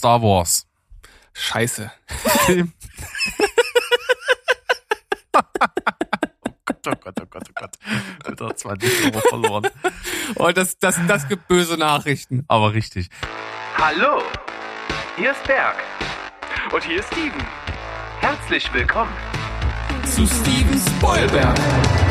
Star Wars? Scheiße. Film. oh Gott, oh Gott, oh Gott, oh Gott. Wieder 20 Euro verloren. Oh, das, das, das gibt böse Nachrichten. Aber richtig. Hallo, hier ist Berg. Und hier ist Steven. Herzlich willkommen. Zu Steven Spoilberg.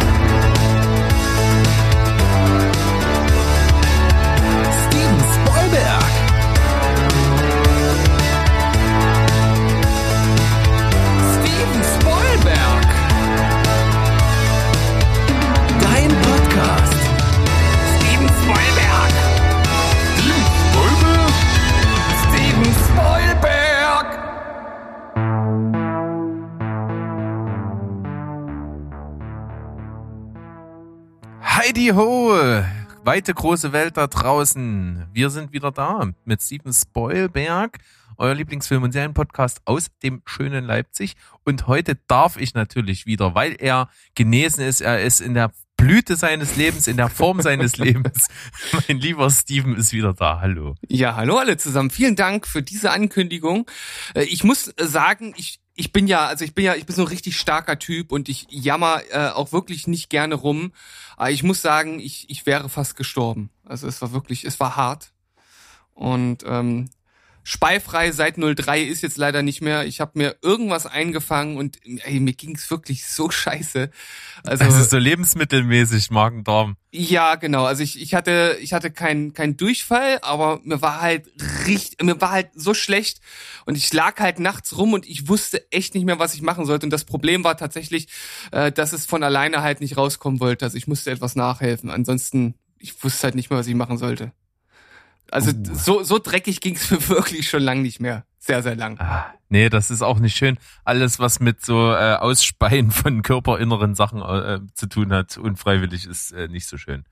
Heidi Ho! Weite große Welt da draußen. Wir sind wieder da mit Steven Spoilberg, euer Lieblingsfilm- und Serienpodcast aus dem schönen Leipzig. Und heute darf ich natürlich wieder, weil er genesen ist, er ist in der Blüte seines Lebens, in der Form seines Lebens. Mein lieber Steven ist wieder da. Hallo. Ja, hallo alle zusammen. Vielen Dank für diese Ankündigung. Äh, Ich muss sagen, ich ich bin ja, also ich bin ja, ich bin so ein richtig starker Typ und ich jammer äh, auch wirklich nicht gerne rum. Aber ich muss sagen, ich ich wäre fast gestorben. Also es war wirklich, es war hart. Und ähm, Speifrei seit 03 ist jetzt leider nicht mehr. Ich habe mir irgendwas eingefangen und ey, mir ging's wirklich so scheiße. Also, Also so lebensmittelmäßig Magen-Darm. ja, genau. Also ich, ich hatte ich hatte keinen keinen Durchfall, aber mir war halt richtig mir war halt so schlecht und ich lag halt nachts rum und ich wusste echt nicht mehr, was ich machen sollte und das Problem war tatsächlich, äh, dass es von alleine halt nicht rauskommen wollte. Also ich musste etwas nachhelfen. Ansonsten ich wusste halt nicht mehr, was ich machen sollte. Also Oh. so so dreckig ging's mir wirklich schon lang nicht mehr. Sehr sehr lang. Ah, nee, das ist auch nicht schön. Alles, was mit so äh, Ausspeien von körperinneren Sachen äh, zu tun hat, unfreiwillig, ist äh, nicht so schön.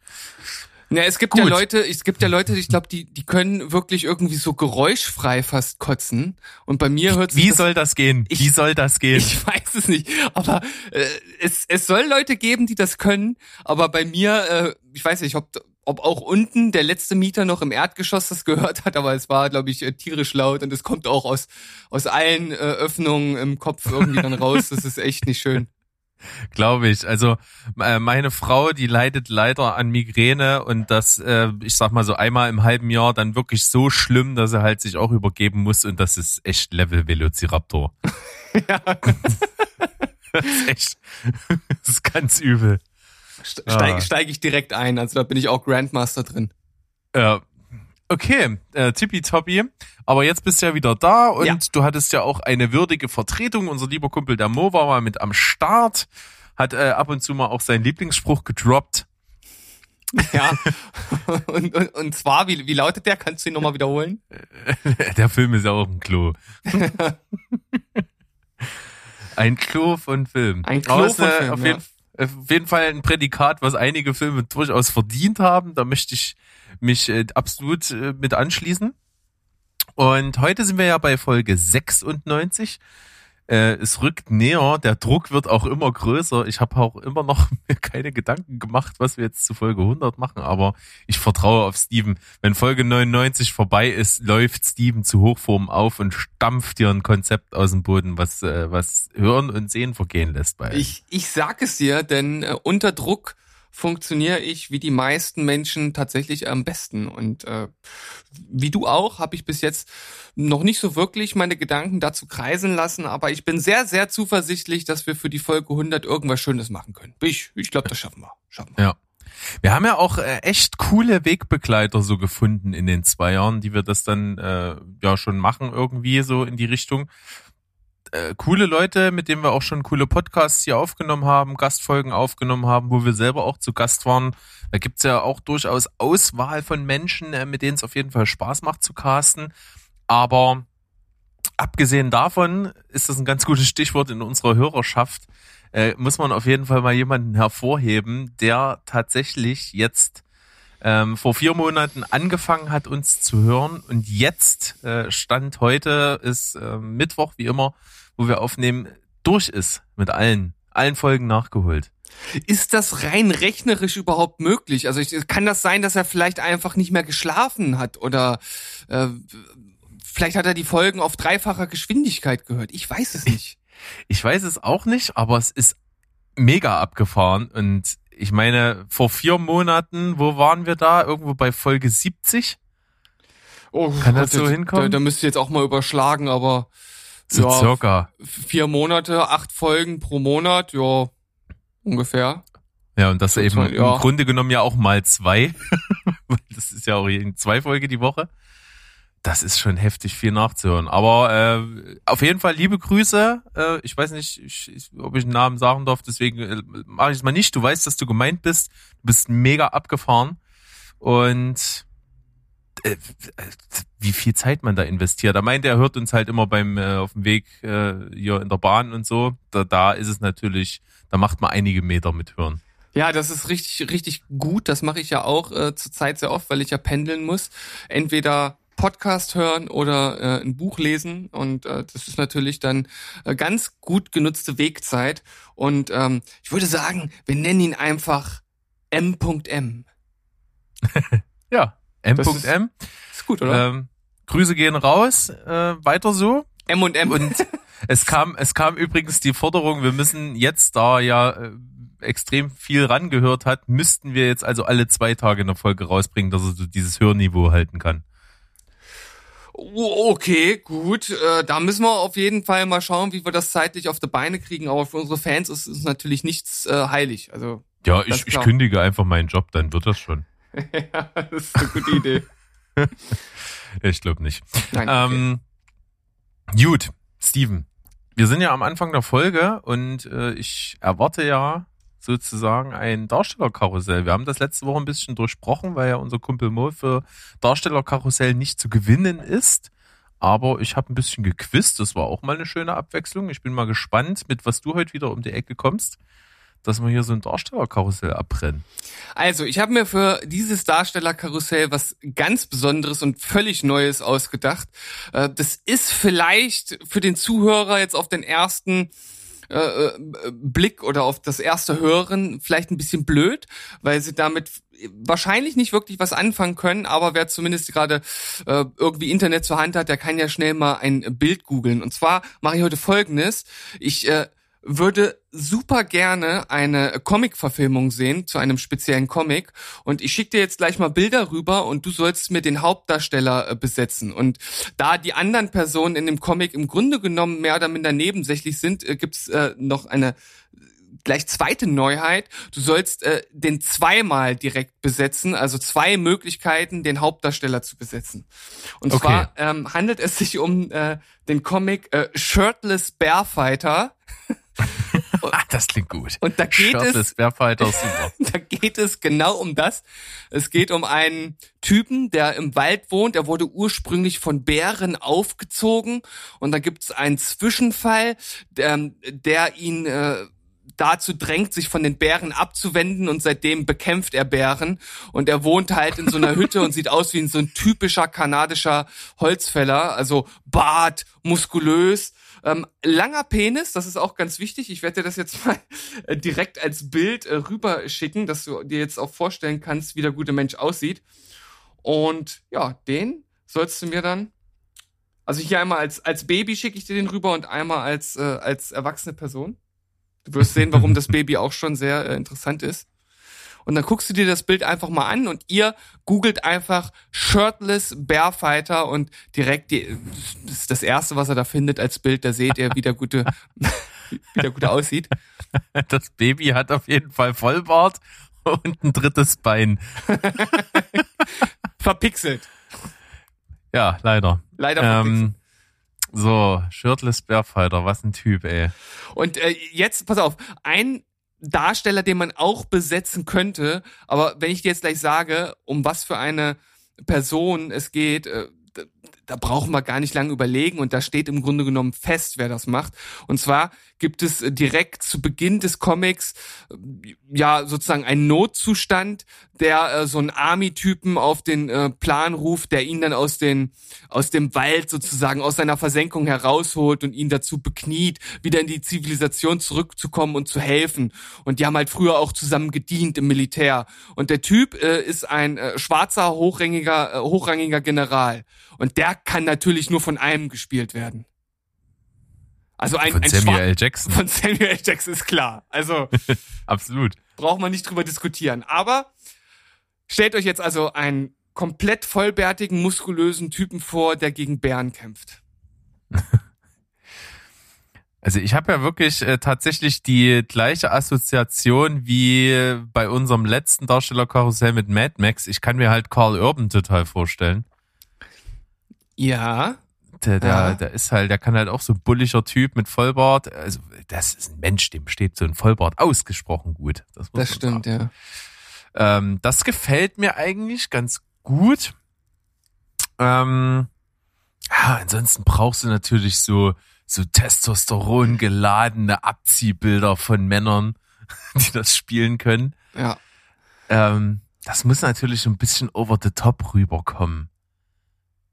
Ja, es gibt Gut. ja Leute, es gibt ja Leute, ich glaube, die die können wirklich irgendwie so geräuschfrei fast kotzen und bei mir hört Wie das soll das gehen? Ich- Wie soll das gehen? Ich weiß es nicht, aber äh, es, es soll Leute geben, die das können, aber bei mir, äh, ich weiß nicht, ob, ob auch unten der letzte Mieter noch im Erdgeschoss das gehört hat, aber es war, glaube ich, äh, tierisch laut und es kommt auch aus, aus allen äh, Öffnungen im Kopf irgendwie dann raus. Das ist echt nicht schön. Glaube ich. Also äh, meine Frau, die leidet leider an Migräne und das, äh, ich sag mal so einmal im halben Jahr dann wirklich so schlimm, dass er halt sich auch übergeben muss und das ist echt Level Velociraptor. ja. Das ist echt, das ist ganz übel. Steige Ah. steig ich direkt ein, also da bin ich auch Grandmaster drin. Ja. Okay, äh, tippitoppi. Aber jetzt bist du ja wieder da und Ja. du hattest ja auch eine würdige Vertretung. Unser lieber Kumpel der Mo war mal mit am Start, hat äh, ab und zu mal auch seinen Lieblingsspruch gedroppt. Ja. und, und, und zwar, wie, wie lautet der? Kannst du ihn nochmal wiederholen? Der Film ist ja auch ein Klo. ein Klo von Film. Ein Klo von Film, Auf, ja. Jeden, auf jeden Fall ein Prädikat, was einige Filme durchaus verdient haben. Da möchte ich mich äh, absolut äh, mit anschließen. Und heute sind wir ja bei Folge 96. Äh, es rückt näher, der Druck wird auch immer größer. Ich habe auch immer noch mir keine Gedanken gemacht, was wir jetzt zu Folge 100 machen, aber ich vertraue auf Steven. Wenn Folge 99 vorbei ist, läuft Steven zu Hochform auf und stampft dir ein Konzept aus dem Boden, was, äh, was Hören und Sehen vergehen lässt bei Ich, ich sag es dir, denn äh, unter Druck funktioniere ich wie die meisten Menschen tatsächlich am besten. Und äh, wie du auch, habe ich bis jetzt noch nicht so wirklich meine Gedanken dazu kreisen lassen, aber ich bin sehr, sehr zuversichtlich, dass wir für die Folge 100 irgendwas Schönes machen können. Ich, ich glaube, das schaffen wir. Schaffen wir. Ja. Wir haben ja auch äh, echt coole Wegbegleiter so gefunden in den zwei Jahren, die wir das dann äh, ja schon machen irgendwie so in die Richtung. Äh, coole Leute, mit denen wir auch schon coole Podcasts hier aufgenommen haben, Gastfolgen aufgenommen haben, wo wir selber auch zu Gast waren. Da gibt's ja auch durchaus Auswahl von Menschen, äh, mit denen es auf jeden Fall Spaß macht zu casten. Aber abgesehen davon ist das ein ganz gutes Stichwort in unserer Hörerschaft äh, muss man auf jeden Fall mal jemanden hervorheben, der tatsächlich jetzt ähm, vor vier Monaten angefangen hat, uns zu hören und jetzt äh, Stand heute ist äh, Mittwoch, wie immer, wo wir aufnehmen, durch ist mit allen, allen Folgen nachgeholt. Ist das rein rechnerisch überhaupt möglich? Also ich, kann das sein, dass er vielleicht einfach nicht mehr geschlafen hat oder äh, vielleicht hat er die Folgen auf dreifacher Geschwindigkeit gehört. Ich weiß es nicht. Ich weiß es auch nicht, aber es ist mega abgefahren. Und ich meine, vor vier Monaten, wo waren wir da? Irgendwo bei Folge 70? Oh, Kann das so hinkommen? Da, da müsst ihr jetzt auch mal überschlagen, aber So ja, circa. vier Monate, acht Folgen pro Monat, ja, ungefähr. Ja, und das So eben zwei- ja. im Grunde genommen ja auch mal zwei. Das ist ja auch zwei Folge die Woche. Das ist schon heftig viel nachzuhören. Aber äh, auf jeden Fall liebe Grüße. Äh, ich weiß nicht, ich, ob ich einen Namen sagen darf, deswegen äh, mache ich es mal nicht. Du weißt, dass du gemeint bist. Du bist mega abgefahren. Und äh, wie viel Zeit man da investiert. Da meint er, er hört uns halt immer beim äh, auf dem Weg äh, hier in der Bahn und so. Da, da ist es natürlich, da macht man einige Meter mithören. Ja, das ist richtig, richtig gut. Das mache ich ja auch äh, zurzeit sehr oft, weil ich ja pendeln muss. Entweder Podcast hören oder äh, ein Buch lesen und äh, das ist natürlich dann äh, ganz gut genutzte Wegzeit und ähm, ich würde sagen, wir nennen ihn einfach M.M. Ja, Das ist- M.M. Ist gut, oder? Ähm, Grüße gehen raus, äh, weiter so. M und M Und es kam, es kam übrigens die Forderung, wir müssen jetzt, da ja äh, extrem viel rangehört hat, müssten wir jetzt also alle zwei Tage eine Folge rausbringen, dass er so dieses Hörniveau halten kann. Oh, Okay, gut. Äh, da müssen wir auf jeden Fall mal schauen, wie wir das zeitlich auf die Beine kriegen. Aber für unsere Fans ist es natürlich nichts äh, heilig. Also Ja, ich, ich kündige einfach meinen Job, dann wird das schon. ja, das ist eine gute Idee. Ich glaube nicht. Nein, okay. Ähm, gut, Steven. Wir sind ja am Anfang der Folge und äh, ich erwarte ja sozusagen ein Darstellerkarussell. Wir haben das letzte Woche ein bisschen durchbrochen, weil ja unser Kumpel Mo für Darstellerkarussell nicht zu gewinnen ist. Aber ich habe ein bisschen gequizt. Das war auch mal eine schöne Abwechslung. Ich bin mal gespannt, mit was du heute wieder um die Ecke kommst, dass wir hier so ein Darstellerkarussell abbrennen. Also, ich habe mir für dieses Darstellerkarussell was ganz Besonderes und völlig Neues ausgedacht. Äh, Das ist vielleicht für den Zuhörer jetzt auf den ersten äh, äh, Blick oder auf das erste Hören vielleicht ein bisschen blöd, weil sie damit wahrscheinlich nicht wirklich was anfangen können, aber wer zumindest gerade äh, irgendwie Internet zur Hand hat, der kann ja schnell mal ein Bild googeln. Und zwar mache ich heute folgendes. Ich äh, würde super gerne eine Comic-Verfilmung sehen zu einem speziellen Comic und ich schicke dir jetzt gleich mal Bilder rüber und du sollst mir den Hauptdarsteller äh, besetzen und da die anderen Personen in dem Comic im Grunde genommen mehr oder minder nebensächlich sind, äh, gibt's äh, noch eine gleich zweite Neuheit. Du sollst äh, den zweimal direkt besetzen, also zwei Möglichkeiten, den Hauptdarsteller zu besetzen. Und Okay. zwar ähm, handelt es sich um äh, den Comic äh, Shirtless Bearfighter. Ah, das klingt gut. Und da geht es Shirtless Bearfighter, super. da geht es genau um das. Es geht um einen Typen, der im Wald wohnt. Er wurde ursprünglich von Bären aufgezogen und da gibt es einen Zwischenfall, der, der ihn äh, dazu drängt, sich von den Bären abzuwenden und seitdem bekämpft er Bären und er wohnt halt in so einer Hütte und sieht aus wie so ein typischer kanadischer Holzfäller, also Bart, muskulös, ähm, langer Penis, das ist auch ganz wichtig. Ich werde dir das jetzt mal äh, direkt als Bild äh, rüberschicken, dass du dir jetzt auch vorstellen kannst, wie der gute Mensch aussieht. Und ja, den sollst du mir dann, also hier einmal als, als Baby schicke ich dir den rüber und einmal als, äh, als erwachsene Person. Du wirst sehen, warum das Baby auch schon sehr äh, interessant ist. Und dann guckst du dir das Bild einfach mal an und ihr googelt einfach Shirtless Bearfighter und direkt die, das ist das erste, was er da findet als Bild. Da seht ihr, wie der gute, wie der gute aussieht. Das Baby hat auf jeden Fall Vollbart und ein drittes Bein. Verpixelt. Ja, leider. Leider verpixelt. Ähm, so, Shirtless Bearfighter, was ein Typ, ey. Und äh, jetzt, pass auf, ein Darsteller, den man auch besetzen könnte, aber wenn ich dir jetzt gleich sage, um was für eine Person es geht, äh, da, brauchen wir gar nicht lange überlegen und da steht im Grunde genommen fest, wer das macht. Und zwar gibt es äh, direkt zu Beginn des Comics äh, ja sozusagen einen Notzustand, der äh, so einen Army-Typen auf den äh, Plan ruft, der ihn dann aus den aus dem Wald sozusagen aus seiner Versenkung herausholt und ihn dazu bekniet, wieder in die Zivilisation zurückzukommen und zu helfen. Und die haben halt früher auch zusammen gedient im Militär. Und der Typ äh, ist ein äh, schwarzer hochrangiger hochrangiger General. Und der kann natürlich nur von einem gespielt werden. Also ein, Von ein Samuel Schwa- L. Jackson. Von Samuel L. Jackson ist klar. Also Absolut. braucht man nicht drüber diskutieren. Aber stellt euch jetzt also einen komplett vollbärtigen, muskulösen Typen vor, der gegen Bären kämpft. Also ich habe ja wirklich äh, tatsächlich die gleiche Assoziation wie bei unserem letzten Darstellerkarussell mit Mad Max. Ich kann mir halt Carl Urban total vorstellen. Ja. Der, der, Ja. der ist halt, der kann halt auch so ein bulliger Typ mit Vollbart. Also das ist ein Mensch, dem steht so ein Vollbart ausgesprochen gut. Das, Das stimmt, sagen. ja. Ähm, das gefällt mir eigentlich ganz gut. Ähm, ja, ansonsten brauchst du natürlich so, so Testosteron geladene Abziehbilder von Männern, die das spielen können. Ja. Ähm, das muss natürlich ein bisschen over the top rüberkommen.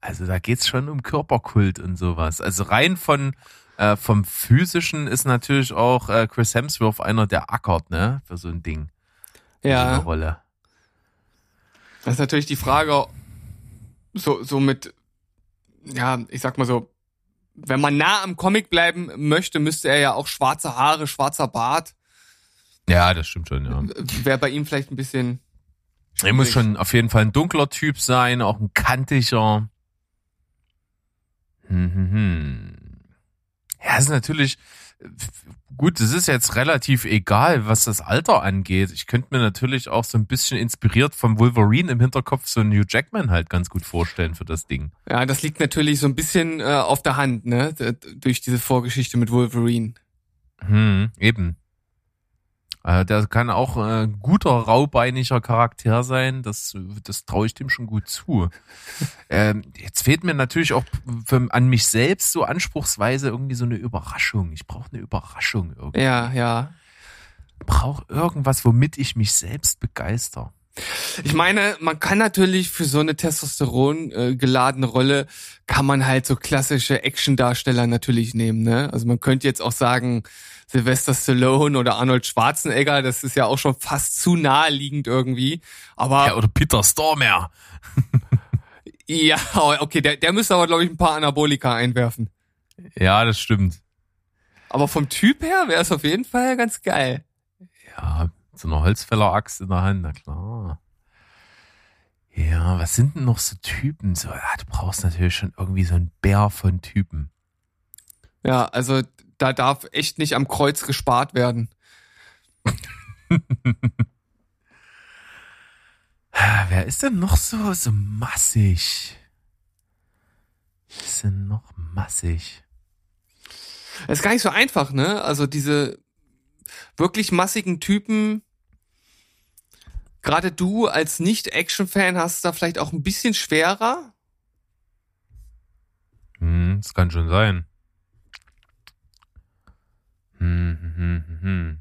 Also da geht's schon um Körperkult und sowas. Also rein von äh, vom physischen ist natürlich auch äh, Chris Hemsworth einer, der ackert, ne, für so ein Ding, für so eine Ja. Rolle. Das ist natürlich die Frage, so, so mit, ja, ich sag mal so, wenn man nah am Comic bleiben möchte, müsste er ja auch schwarze Haare, schwarzer Bart. Ja, das stimmt schon, ja. Wäre bei ihm vielleicht ein bisschen. Er muss schon auf jeden Fall ein dunkler Typ sein, auch ein kantiger. Ja, ist natürlich gut. Es ist jetzt relativ egal, was das Alter angeht. Ich könnte mir natürlich auch so ein bisschen inspiriert vom Wolverine im Hinterkopf so einen Hugh Jackman halt ganz gut vorstellen für das Ding. Ja, das liegt natürlich so ein bisschen äh, auf der Hand, ne? Durch diese Vorgeschichte mit Wolverine. Hm, eben. Äh, der kann auch äh, ein guter raubeiniger Charakter sein. Das, das traue ich dem schon gut zu. ähm, jetzt fehlt mir natürlich auch für, an mich selbst so anspruchsweise irgendwie so eine Überraschung. Ich brauche eine Überraschung irgendwie. Ja, ja. Brauche irgendwas, womit ich mich selbst begeister. Ich meine, man kann natürlich für so eine Testosteron äh, geladene Rolle kann man halt so klassische Action-Darsteller natürlich nehmen, ne? Also man könnte jetzt auch sagen Sylvester Stallone oder Arnold Schwarzenegger, das ist ja auch schon fast zu naheliegend irgendwie. Aber Ja, oder Peter Stormare. ja, okay, der, der müsste aber glaube ich ein paar Anabolika einwerfen. Ja, das stimmt. Aber vom Typ her wäre es auf jeden Fall ganz geil. Ja, so eine Holzfäller-Axt in der Hand, na klar. Ja, was sind denn noch so Typen? So, ja, du brauchst natürlich schon irgendwie so einen Bär von Typen. Ja, also da darf echt nicht am Kreuz gespart werden. Wer ist denn noch so, so massig? Wer ist denn noch massig? Das ist gar nicht so einfach, ne? Also diese wirklich massigen Typen, gerade du als Nicht-Action-Fan hast es da vielleicht auch ein bisschen schwerer. Hm, das kann schon sein. Hm, hm, hm, hm, hm.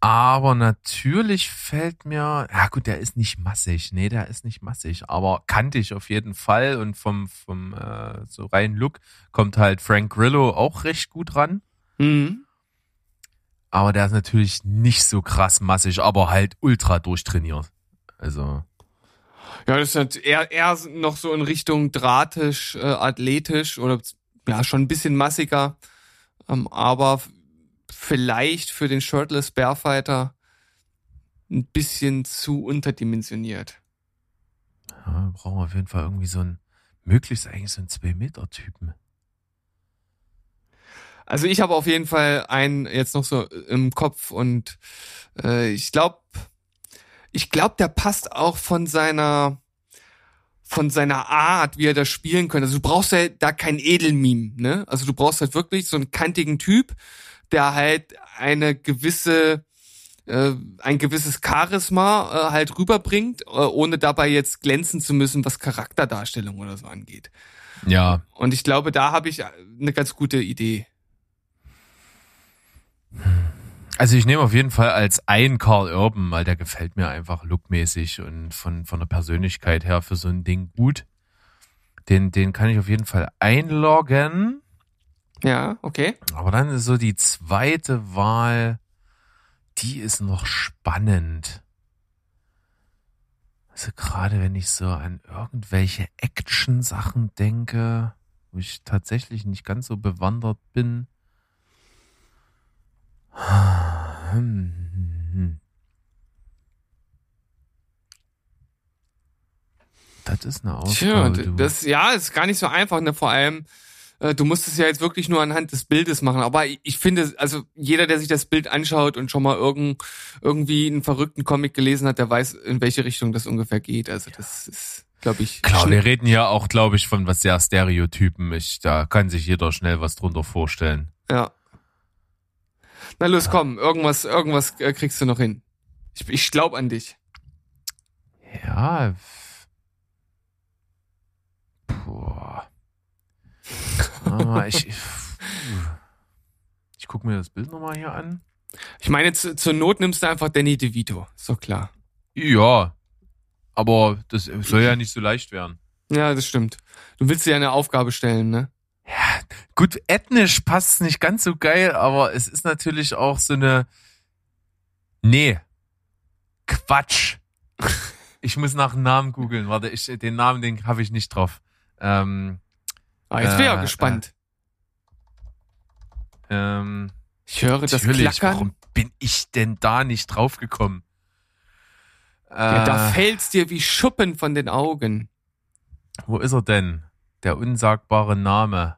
Aber natürlich fällt mir, ja gut, der ist nicht massig, nee, der ist nicht massig, aber kantig auf jeden Fall und vom, vom äh, so reinen Look kommt halt Frank Grillo auch recht gut ran. Mhm. Aber der ist natürlich nicht so krass massig, aber halt ultra durchtrainiert. Also, Ja, das ist halt eher, eher noch so in Richtung drahtisch, äh, athletisch oder ja, schon ein bisschen massiger. Ähm, aber vielleicht für den Shirtless Bearfighter ein bisschen zu unterdimensioniert. ja, brauchen wir auf jeden Fall irgendwie so ein, möglichst eigentlich so einen 2-Meter-Typen. Also ich habe auf jeden Fall einen jetzt noch so im Kopf und äh, ich glaube, ich glaube, der passt auch von seiner von seiner Art, wie er das spielen könnte. Also du brauchst ja da kein Edelmeme, ne? Also du brauchst halt wirklich so einen kantigen Typ, der halt eine gewisse äh, ein gewisses Charisma äh, halt rüberbringt, äh, ohne dabei jetzt glänzen zu müssen, was Charakterdarstellung oder so angeht. Ja, Und ich glaube, da habe ich eine ganz gute Idee. Also ich nehme auf jeden Fall als ein Carl Urban, weil der gefällt mir einfach lookmäßig und von, von der Persönlichkeit her für so ein Ding gut. Den, den kann ich auf jeden Fall einloggen. Ja, okay. Aber dann ist so die zweite Wahl, die ist noch spannend. Also gerade wenn ich so an irgendwelche Action-Sachen denke, wo ich tatsächlich nicht ganz so bewandert bin. Das ist eine Tja, Aufgabe. du. das, ja, ist gar nicht so einfach, ne, vor allem, äh, du musst es ja jetzt wirklich nur anhand des Bildes machen, aber ich, ich finde, also jeder, der sich das Bild anschaut und schon mal irgend, irgendwie einen verrückten Comic gelesen hat, der weiß, in welche Richtung das ungefähr geht, also das ist, glaube ich, Klar, wir reden ja auch, glaube ich, von was sehr Stereotypen. Ich, da kann sich jeder schnell was drunter vorstellen. Ja. Na los, komm, irgendwas, irgendwas äh, kriegst du noch hin. Ich, ich glaub an dich. Ja. Boah. Ah, ich, ich, ich gucke mir das Bild nochmal hier an. Ich meine, zu, zur Not nimmst du einfach Danny DeVito. Ist doch klar. Ja. Aber das soll ja nicht so leicht werden. Ja, das stimmt. Du willst dir ja eine Aufgabe stellen, ne? Gut, ethnisch passt es nicht ganz so geil, aber es ist natürlich auch so eine. Nee. Quatsch. Ich muss nach einem Namen googeln. Warte, ich, den Namen, den habe ich nicht drauf. Ähm, Ah, jetzt bin ich Äh, auch gespannt. ähm, ich höre das natürlich, Klackern. warum bin ich denn da nicht drauf gekommen? Ja, da Äh, fällt's dir wie Schuppen von den Augen. wo ist er denn? Der unsagbare Name.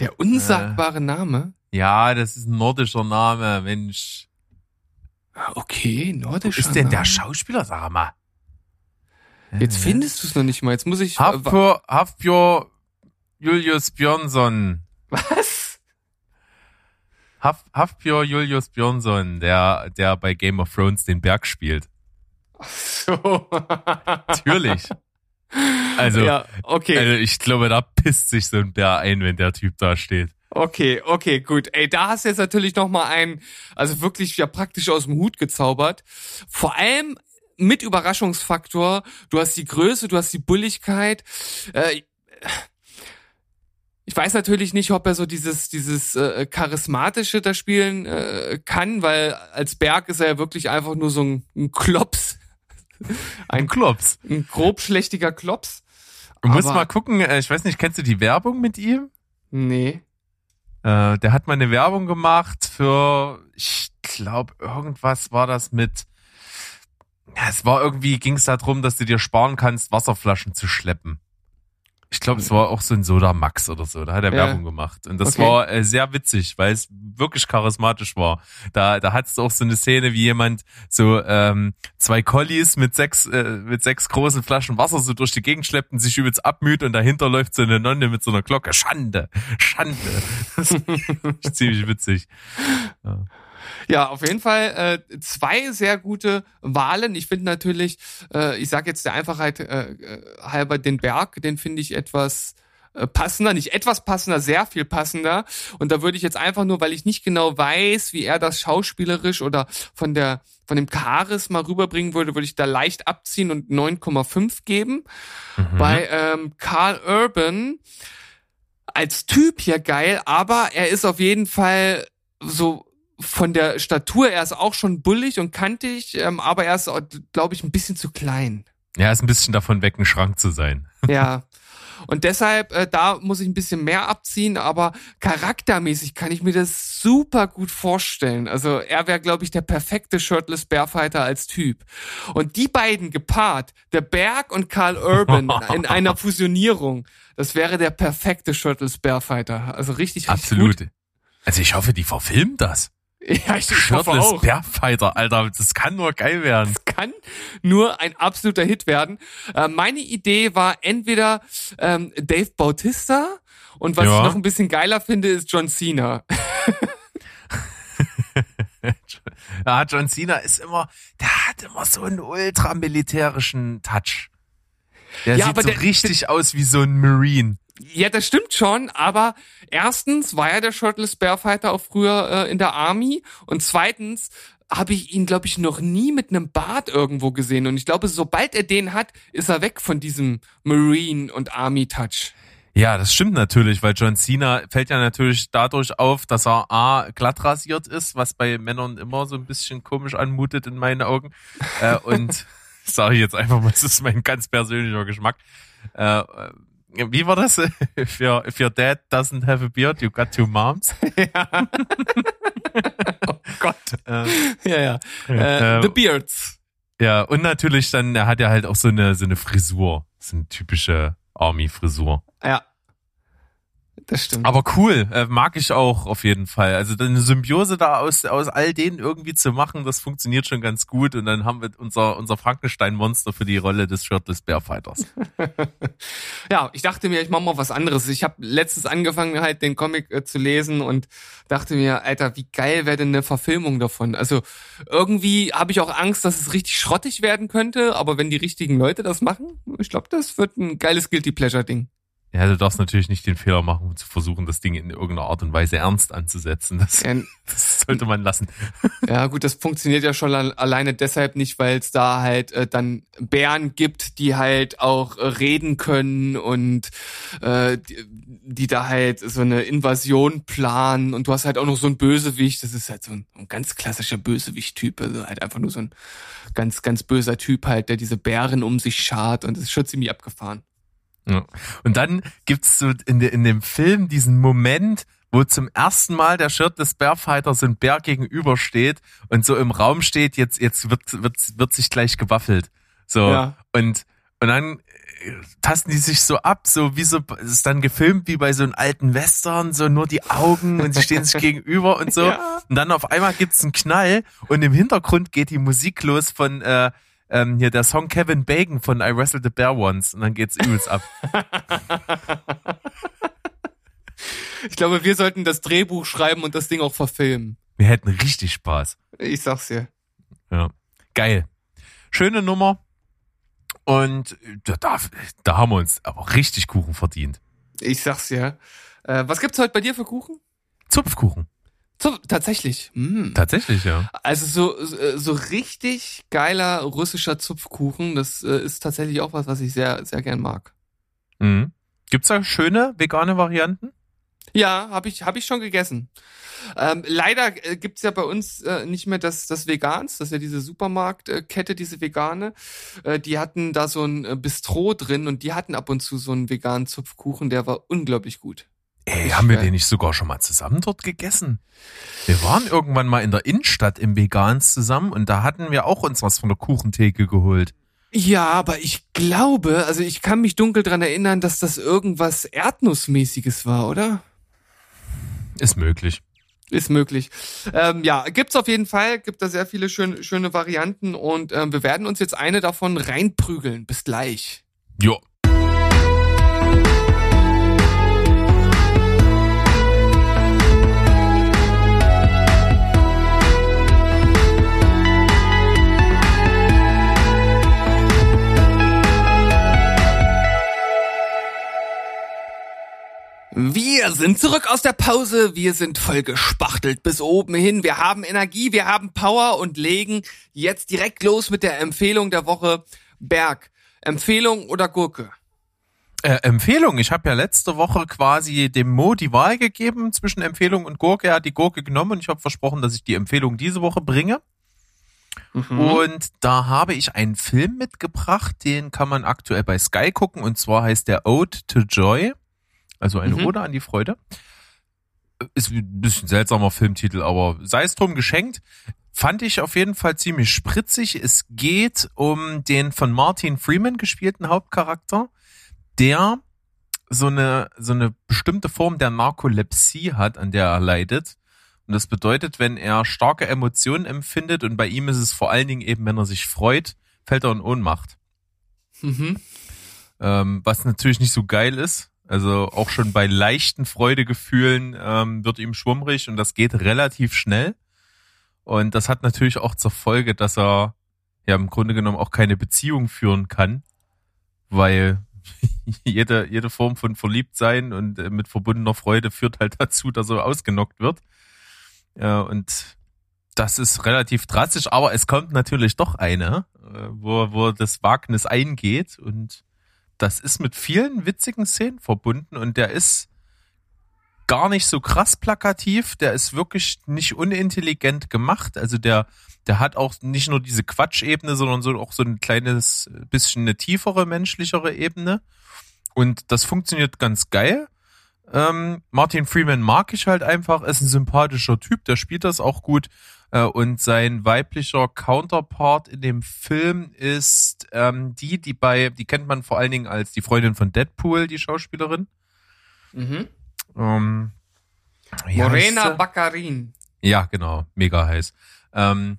Der unsagbare Name? Ja, das ist ein nordischer Name, Mensch. Ah, Okay, nordischer ist denn der Name. Schauspieler, sag mal? Jetzt findest du es noch nicht mal. Jetzt muss ich. äh, Hafbjör, Hafbjör Julius Björnsson. was? Haf, Hafbjör Julius Björnsson, der, der bei Game of Thrones den Berg spielt. So. Natürlich. Also, ja, okay. also ich glaube, da pisst sich so ein Bär ein, wenn der Typ da steht. Okay, okay, gut. Ey, da hast du jetzt natürlich noch mal einen, also wirklich ja praktisch aus dem Hut gezaubert. Vor allem mit Überraschungsfaktor. Du hast die Größe, du hast die Bulligkeit. Äh, ich weiß natürlich nicht, ob er so dieses dieses äh, charismatische da spielen äh, kann, weil als Berg ist er ja wirklich einfach nur so ein, ein Klops, Ein Klops. ein grobschlächtiger Klops. Du musst mal gucken, äh, ich weiß nicht, kennst du die Werbung mit ihm? Nee. Äh, der hat mal eine Werbung gemacht für, ich glaube, irgendwas war das mit, es war irgendwie, ging es darum, dass du dir sparen kannst, Wasserflaschen zu schleppen. Ich glaube, es war auch so ein Soda Max oder so. Da hat er Ja. Werbung gemacht. Und das Okay. war äh, sehr witzig, weil es wirklich charismatisch war. Da, da hattest du auch so eine Szene, wie jemand so ähm, zwei Collies mit sechs, äh, mit sechs großen Flaschen Wasser so durch die Gegend schleppt und sich übelst abmüht und dahinter läuft so eine Nonne mit so einer Glocke. Schande, Schande. Das ist ziemlich witzig. Ja, auf jeden Fall äh, zwei sehr gute Wahlen. Ich finde natürlich, äh, ich sage jetzt der Einfachheit äh, äh, halber den Berg, den finde ich etwas äh, passender, nicht etwas passender, sehr viel passender. Und da würde ich jetzt einfach nur, weil ich nicht genau weiß, wie er das schauspielerisch oder von der von dem Charisma rüberbringen würde, würde ich da leicht abziehen und 9,5 geben. Mhm. Bei ähm, Carl Urban als Typ hier geil, aber er ist auf jeden Fall so von der Statur, er ist auch schon bullig und kantig, ähm, aber er ist, glaube ich, ein bisschen zu klein. Ja, ist ein bisschen davon weg, ein Schrank zu sein. Ja. Und deshalb, äh, da muss ich ein bisschen mehr abziehen, aber charaktermäßig kann ich mir das super gut vorstellen. Also er wäre, glaube ich, der perfekte Shirtless Bearfighter als Typ. Und die beiden gepaart, der Berg und Carl Urban in einer Fusionierung, das wäre der perfekte Shirtless Bearfighter. Also richtig, richtig Absolut. gut. Also ich hoffe, die verfilmen das. Ja, ich, Shirtless auch. Bearfighter, Alter, das kann nur geil werden. kann nur ein absoluter Hit werden. Äh, meine Idee war entweder ähm, Dave Bautista und was Ja. ich noch ein bisschen geiler finde, ist John Cena. Ja, John Cena ist immer, der hat immer so einen ultramilitärischen Touch. Der Ja, sieht aber so der- richtig aus wie so ein Marine. Ja, das stimmt schon, aber erstens war er der Shirtless Bearfighter auch früher äh, in der Army und zweitens habe ich ihn, glaube ich, noch nie mit einem Bart irgendwo gesehen und ich glaube, sobald er den hat, ist er weg von diesem Marine und Army Touch. Ja, das stimmt natürlich, weil John Cena fällt ja natürlich dadurch auf, dass er A, glatt rasiert ist, was bei Männern immer so ein bisschen komisch anmutet in meinen Augen. äh, und sage ich jetzt einfach mal, das ist mein ganz persönlicher Geschmack. Äh, wie war das? If your, if your dad doesn't have a beard, you got two moms. oh Gott. Äh, Ja, ja. Äh, Ähm, The Beards. ja, und natürlich dann, er hat ja halt auch so eine, so eine Frisur. So eine typische Army-Frisur. Ja. Das stimmt. Aber cool, äh, mag ich auch auf jeden Fall. Also eine Symbiose da aus, aus all denen irgendwie zu machen, das funktioniert schon ganz gut. Und dann haben wir unser, unser Frankenstein-Monster für die Rolle des Shirtless Bear Fighters. Ja, ich dachte mir, ich mache mal was anderes. Ich habe letztens angefangen, halt den Comic äh, zu lesen und dachte mir, Alter, wie geil wäre denn eine Verfilmung davon? Also irgendwie habe ich auch Angst, dass es richtig schrottig werden könnte, aber wenn die richtigen Leute das machen, ich glaube, das wird ein geiles Guilty Pleasure Ding. Ja, du darfst natürlich nicht den Fehler machen, zu versuchen, das Ding in irgendeiner Art und Weise ernst anzusetzen. Das, das sollte man lassen. Ja, gut, das funktioniert ja schon al- alleine deshalb nicht, weil es da halt äh, dann Bären gibt, die halt auch äh, reden können und äh, die, die da halt so eine Invasion planen und du hast halt auch noch so einen Bösewicht, das ist halt so ein, ein ganz klassischer Bösewicht-Typ, also halt einfach nur so ein ganz, ganz böser Typ halt, der diese Bären um sich schart und das ist schon ziemlich abgefahren. Ja. Und dann gibt's so in, de, in dem Film diesen Moment, wo zum ersten Mal der Shirtless Bear Fighter so ein Bär gegenübersteht und so im Raum steht, jetzt, jetzt wird, wird, wird sich gleich gewaffelt. So. Ja. Und, und dann tasten die sich so ab, so wie so, es ist dann gefilmt wie bei so einem alten Western, so nur die Augen und sie stehen sich gegenüber und so. Ja. Und dann auf einmal gibt's einen Knall und im Hintergrund geht die Musik los von, äh, ähm, hier der Song Kevin Bacon von I Wrestled the Bear Once und dann geht's übelst ab. Ich glaube, wir sollten das Drehbuch schreiben und das Ding auch verfilmen. Wir hätten richtig Spaß. Ich sag's dir. Ja. Geil. Schöne Nummer. Und da, da, da haben wir uns aber richtig Kuchen verdient. Ich sag's dir. Äh, was gibt's heute bei dir für Kuchen? Zupfkuchen. So, tatsächlich. Mm. Tatsächlich, ja. Also so, so so richtig geiler russischer Zupfkuchen, das äh, ist tatsächlich auch was, was ich sehr, sehr gern mag. Mhm. Gibt's da schöne vegane Varianten? Ja, habe ich, hab ich schon gegessen. Ähm, leider äh, gibt's ja bei uns äh, nicht mehr das, das Vegans, das ist ja diese Supermarktkette, diese vegane. Äh, die hatten da so ein äh, Bistro drin und die hatten ab und zu so einen veganen Zupfkuchen, der war unglaublich gut. Ey, haben wir den nicht sogar schon mal zusammen dort gegessen? Wir waren irgendwann mal in der Innenstadt im Vegans zusammen und da hatten wir auch uns was von der Kuchentheke geholt. Ja, aber ich glaube, also ich kann mich dunkel dran erinnern, dass das irgendwas Erdnussmäßiges war, oder? Ist möglich. Ist möglich. Ähm, ja, gibt's auf jeden Fall, gibt da sehr viele schöne, schöne Varianten und ähm, wir werden uns jetzt eine davon reinprügeln. Bis gleich. Jo. Wir sind zurück aus der Pause. Wir sind voll gespachtelt bis oben hin. Wir haben Energie, wir haben Power und legen jetzt direkt los mit der Empfehlung der Woche. Berg, Empfehlung oder Gurke? Äh, Empfehlung. Ich habe ja letzte Woche quasi dem Mo die Wahl gegeben zwischen Empfehlung und Gurke. Er hat die Gurke genommen und ich habe versprochen, dass ich die Empfehlung diese Woche bringe. Und da habe ich einen Film mitgebracht, den kann man aktuell bei Sky gucken und zwar heißt der Ode to Joy, also eine Mhm. Ode an die Freude. Ist ein bisschen seltsamer Filmtitel, aber sei es drum geschenkt. Fand ich auf jeden Fall ziemlich spritzig. Es geht um den von Martin Freeman gespielten Hauptcharakter, der so eine, so eine bestimmte Form der Narkolepsie hat, an der er leidet. Und das bedeutet, wenn er starke Emotionen empfindet, und bei ihm ist es vor allen Dingen eben, wenn er sich freut, fällt er in Ohnmacht. Mhm. Ähm, was natürlich nicht so geil ist. Also auch schon bei leichten Freudegefühlen ähm, wird ihm schwummrig und das geht relativ schnell. Und das hat natürlich auch zur Folge, dass er ja im Grunde genommen auch keine Beziehung führen kann, weil jede, jede Form von Verliebtsein und äh, mit verbundener Freude führt halt dazu, dass er ausgenockt wird. Ja, und das ist relativ drastisch, aber es kommt natürlich doch eine, äh, wo, wo das Wagnis eingeht und das ist mit vielen witzigen Szenen verbunden und der ist gar nicht so krass plakativ. Der ist wirklich nicht unintelligent gemacht. Also der, der hat auch nicht nur diese Quatschebene, sondern so auch so ein kleines bisschen eine tiefere, menschlichere Ebene. Und das funktioniert ganz geil. Ähm, Martin Freeman mag ich halt einfach, ist ein sympathischer Typ, der spielt das auch gut. Äh, und sein weiblicher Counterpart in dem Film ist ähm, die, die bei, die kennt man vor allen Dingen als die Freundin von Deadpool, die Schauspielerin. Mhm. Ähm, Morena? Baccarin. Ja, genau, mega heiß. Ähm,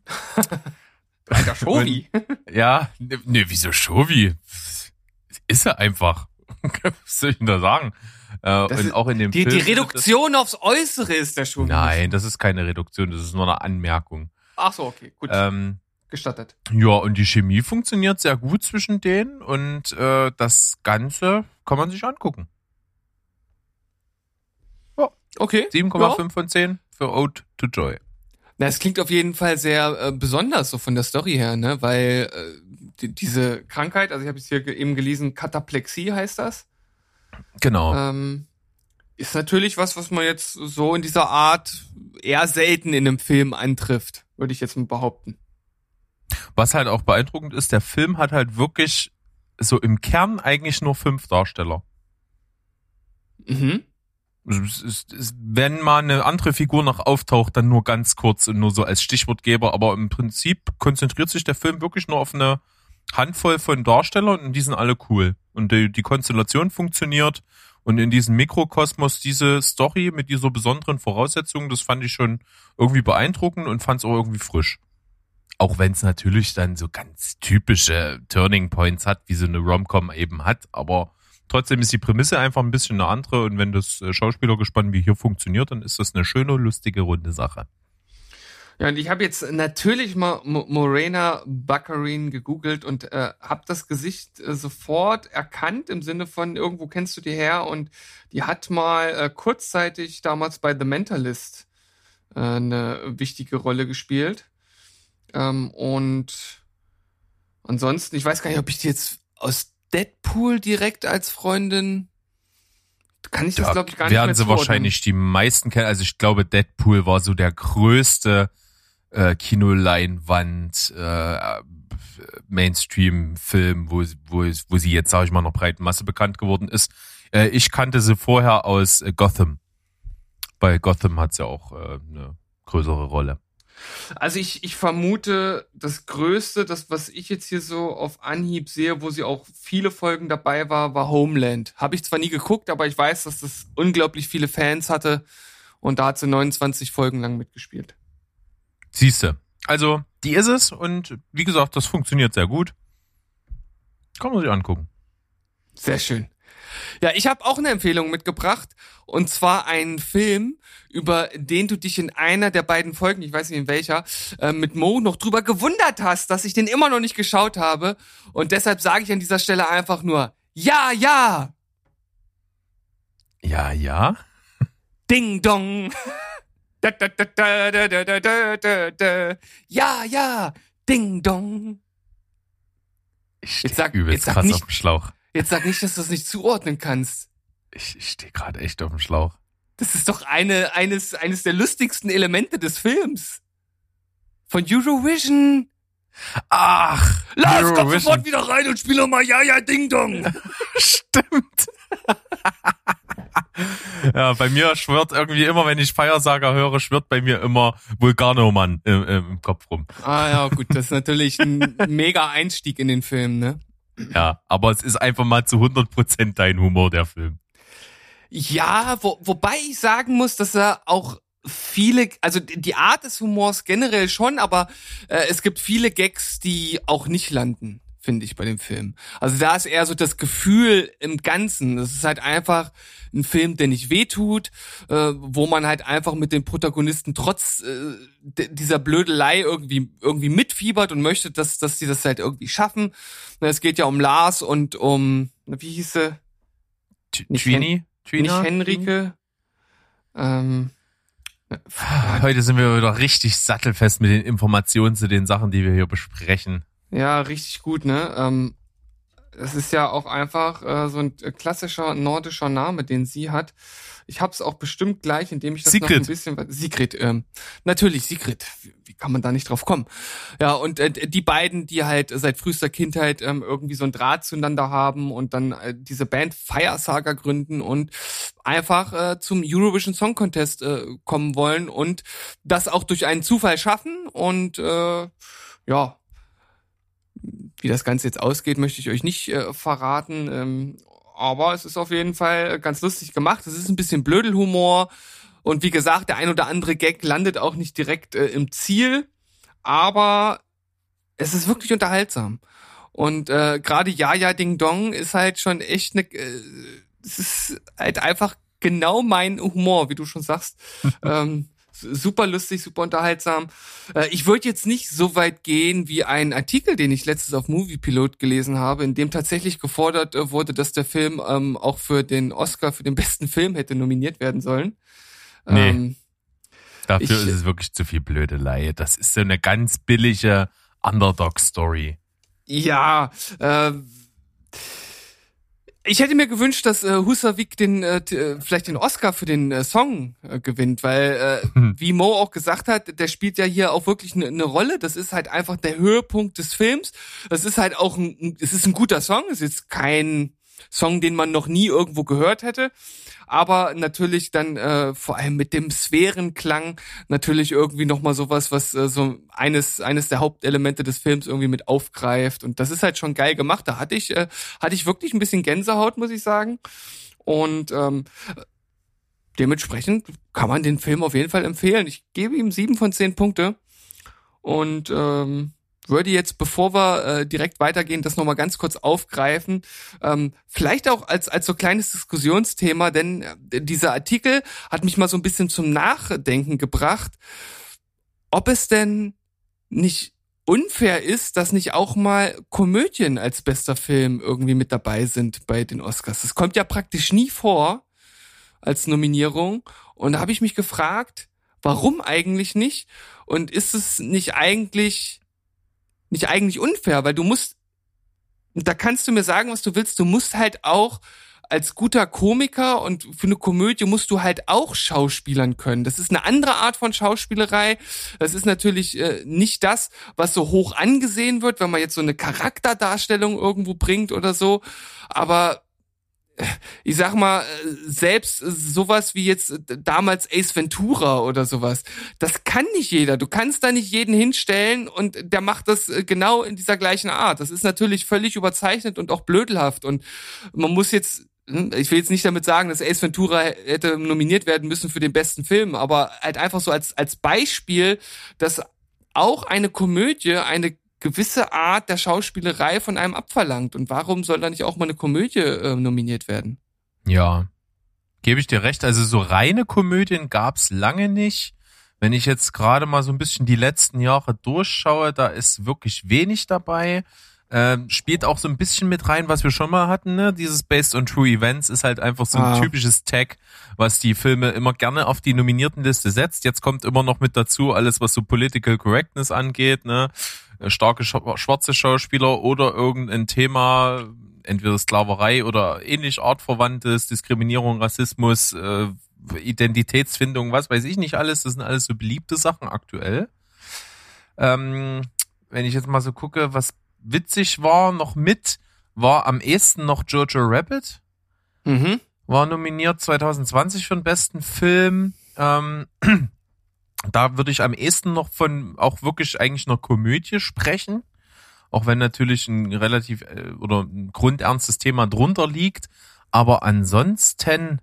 Alter Shovi. ja, ne, ne, wieso Shovi? Ist er einfach. Was soll ich denn da sagen? Äh, und ist- auch in dem Die, Film. die das- Reduktion aufs Äußere ist der Shovi. Nein, das ist keine Reduktion, das ist nur eine Anmerkung. Ach so, okay, gut. Ähm, Gestattet. ja, und die Chemie funktioniert sehr gut zwischen denen und äh, das Ganze kann man sich angucken. Okay. 7,5 von 10 für Ode to Joy. Na, es klingt auf jeden Fall sehr äh, besonders so von der Story her, ne? Weil äh, die, diese Krankheit, also ich habe jetzt hier eben gelesen, Kataplexie heißt das, Genau. ähm, ist natürlich was, was man jetzt so in dieser Art eher selten in einem Film antrifft, würde ich jetzt mal behaupten. Was halt auch beeindruckend ist, der Film hat halt wirklich so im Kern eigentlich nur fünf Darsteller. Mhm. Es, wenn mal eine andere Figur noch auftaucht, dann nur ganz kurz und nur so als Stichwortgeber, aber im Prinzip konzentriert sich der Film wirklich nur auf eine Handvoll von Darstellern und die sind alle cool. Und die, die Konstellation funktioniert und in diesem Mikrokosmos diese Story mit dieser besonderen Voraussetzung, das fand ich schon irgendwie beeindruckend und fand es auch irgendwie frisch. Auch wenn es natürlich dann so ganz typische Turning Points hat, wie so eine Rom-Com eben hat, aber trotzdem ist die Prämisse einfach ein bisschen eine andere und wenn das äh, Schauspielergespann wie hier funktioniert, dann ist das eine schöne, lustige, runde Sache. Ja, und ich habe jetzt natürlich mal Mo- Morena Baccarin gegoogelt und äh, habe das Gesicht äh, sofort erkannt im Sinne von irgendwo kennst du die her und die hat mal äh, kurzzeitig damals bei The Mentalist äh, eine wichtige Rolle gespielt. Ähm, und ansonsten, ich weiß gar nicht, ob ich die jetzt aus Deadpool direkt als Freundin kann ich das Da glaube ich gar nicht werden sie wahrscheinlich die meisten kennen. Also ich glaube, Deadpool war so der größte äh, Kinoleinwand äh, Mainstream-Film, wo, wo, wo sie jetzt, sage ich mal, noch breiten Masse bekannt geworden ist. Äh, ich kannte sie vorher aus äh, Gotham. Bei Gotham hat sie auch äh, eine größere Rolle. Also ich, ich vermute, das Größte, das, was ich jetzt hier so auf Anhieb sehe, wo sie auch viele Folgen dabei war, war Homeland. Habe ich zwar nie geguckt, aber ich weiß, dass das unglaublich viele Fans hatte und da hat sie 29 Folgen lang mitgespielt. Siehste. Also, die ist es und wie gesagt, das funktioniert sehr gut. Kann man sich angucken. Sehr schön. Ja, ich habe auch eine Empfehlung mitgebracht und zwar einen Film, über den du dich in einer der beiden Folgen, ich weiß nicht in welcher, äh, mit Mo noch drüber gewundert hast, dass ich den immer noch nicht geschaut habe und deshalb sage ich an dieser Stelle einfach nur ja, ja, Ja, ja. Ding Dong. Da, da, da, da, da, da, da, da, da, da. Ja, ja, Ding Dong. Ich Jetzt sag- übelst jetzt sag krass nicht- auf dem Schlauch. Jetzt sag nicht, dass du es nicht zuordnen kannst. Ich, ich stehe gerade echt auf dem Schlauch. Das ist doch eine, eines, eines der lustigsten Elemente des Films. Von Eurovision. Ach, Lars, komm Eurovision. sofort wieder rein und spiel noch mal Ja, ja, Ding Dong. Stimmt. ja, bei mir schwirrt irgendwie immer, wenn ich Feiersager höre, schwirrt bei mir immer Vulcano-Mann im, im, im Kopf rum. ah ja, gut, das ist natürlich ein mega Einstieg in den Film, ne? Ja, aber es ist einfach mal zu 100% dein Humor, der Film. Ja, wo, wobei ich sagen muss, dass er auch viele, also die Art des Humors generell schon, aber äh, es gibt viele Gags, die auch nicht landen, finde ich bei dem Film. Also da ist eher so das Gefühl im Ganzen. Das ist halt einfach ein Film, der nicht wehtut, äh, wo man halt einfach mit den Protagonisten trotz äh, dieser Blödelei irgendwie irgendwie mitfiebert und möchte, dass dass sie das halt irgendwie schaffen. Na, Es geht ja um Lars und um wie hieß sie? T- Nicht Trini? Nicht Henrike. Ähm, Heute sind wir wieder richtig sattelfest mit den Informationen zu den Sachen, die wir hier besprechen. Ja, richtig gut, ne? Ähm, das ist ja auch einfach äh, so ein klassischer nordischer Name, den sie hat. Ich hab's auch bestimmt gleich, indem ich das Sigrid. noch ein bisschen Sigrid, ähm, natürlich Sigrid. Wie, wie kann man da nicht drauf kommen? Ja, und äh, die beiden, die halt seit frühester Kindheit ähm, irgendwie so ein Draht zueinander haben und dann äh, diese Band Fire Saga gründen und einfach äh, zum Eurovision Song Contest äh, kommen wollen und das auch durch einen Zufall schaffen und äh, ja, wie das Ganze jetzt ausgeht, möchte ich euch nicht äh, verraten. Ähm, aber es ist auf jeden Fall ganz lustig gemacht. Es ist ein bisschen Blödelhumor. Und wie gesagt, der ein oder andere Gag landet auch nicht direkt äh, im Ziel. Aber es ist wirklich unterhaltsam. Und äh, gerade Ja Ja Ding Dong ist halt schon echt eine. Äh, es ist halt einfach genau mein Humor, wie du schon sagst. ähm, super lustig, super unterhaltsam. Äh, ich würde jetzt nicht so weit gehen wie ein Artikel, den ich letztes auf Movie Pilot gelesen habe, in dem tatsächlich gefordert äh, wurde, dass der Film ähm, auch für den Oscar für den besten Film hätte nominiert werden sollen. Nee. Ähm, Dafür Ich- ist es wirklich zu viel Blödelei. Das ist so eine ganz billige Underdog-Story. Ja, äh, ich hätte mir gewünscht, dass äh, Husavik den äh, äh, vielleicht den Oscar für den äh, Song äh, gewinnt, weil äh, Hm. wie Mo auch gesagt hat, der spielt ja hier auch wirklich eine ne Rolle. Das ist halt einfach der Höhepunkt des Films. Das ist halt auch ein, ein- es ist ein guter Song. Es ist kein Song, den man noch nie irgendwo gehört hätte, aber natürlich dann äh, vor allem mit dem Sphärenklang natürlich irgendwie noch mal sowas, was äh, so eines eines der Hauptelemente des Films irgendwie mit aufgreift und das ist halt schon geil gemacht. Da hatte ich äh, hatte ich wirklich ein bisschen Gänsehaut, muss ich sagen. Und ähm, dementsprechend kann man den Film auf jeden Fall empfehlen. Ich gebe ihm sieben von zehn Punkte und ähm, würde jetzt, bevor wir äh, direkt weitergehen, das nochmal ganz kurz aufgreifen. Ähm, vielleicht auch als, als so kleines Diskussionsthema, denn äh, dieser Artikel hat mich mal so ein bisschen zum Nachdenken gebracht, ob es denn nicht unfair ist, dass nicht auch mal Komödien als bester Film irgendwie mit dabei sind bei den Oscars. Das kommt ja praktisch nie vor als Nominierung. Und da habe ich mich gefragt, warum eigentlich nicht? Und ist es nicht eigentlich nicht eigentlich unfair, weil du musst, da kannst du mir sagen, was du willst, du musst halt auch als guter Komiker und für eine Komödie musst du halt auch Schauspielern können. Das ist eine andere Art von Schauspielerei. Das ist natürlich äh, nicht das, was so hoch angesehen wird, wenn man jetzt so eine Charakterdarstellung irgendwo bringt oder so. Aber ich sag mal, selbst sowas wie jetzt damals Ace Ventura oder sowas, das kann nicht jeder. Du kannst da nicht jeden hinstellen und der macht das äh, genau in dieser gleichen Art. Das ist natürlich völlig überzeichnet und auch blödelhaft und man muss jetzt hm, ich will jetzt nicht damit sagen, dass Ace Ventura hätte nominiert werden müssen für den besten Film, aber halt einfach so als, als Beispiel, dass auch eine Komödie eine gewisse Art der Schauspielerei von einem abverlangt. Und warum soll da nicht auch mal eine Komödie äh, nominiert werden? Ja, gebe ich dir recht. Also so reine Komödien gab's lange nicht. Wenn ich jetzt gerade mal so ein bisschen die letzten Jahre durchschaue, da ist wirklich wenig dabei. Ähm, spielt auch so ein bisschen mit rein, was wir schon mal hatten, ne? Dieses Based on True Events ist halt einfach so ein Ah. typisches Tag, was die Filme immer gerne auf die Nominiertenliste setzt. Jetzt kommt immer noch mit dazu alles, was so Political Correctness angeht, ne? Äh, Starke schwarze Schauspieler oder irgendein Thema, entweder Sklaverei oder ähnlich artverwandtes, Diskriminierung, Rassismus, äh, Identitätsfindung, was weiß ich nicht alles. Das sind alles so beliebte Sachen aktuell. Ähm, wenn ich jetzt mal so gucke, was witzig war, noch mit, war am ehesten noch Jojo Rabbit. Mhm. War nominiert 2020 für den besten Film. Ähm, da würde ich am ehesten noch von auch wirklich eigentlich einer Komödie sprechen. Auch wenn natürlich ein relativ äh, oder ein grundernstes Thema drunter liegt. Aber ansonsten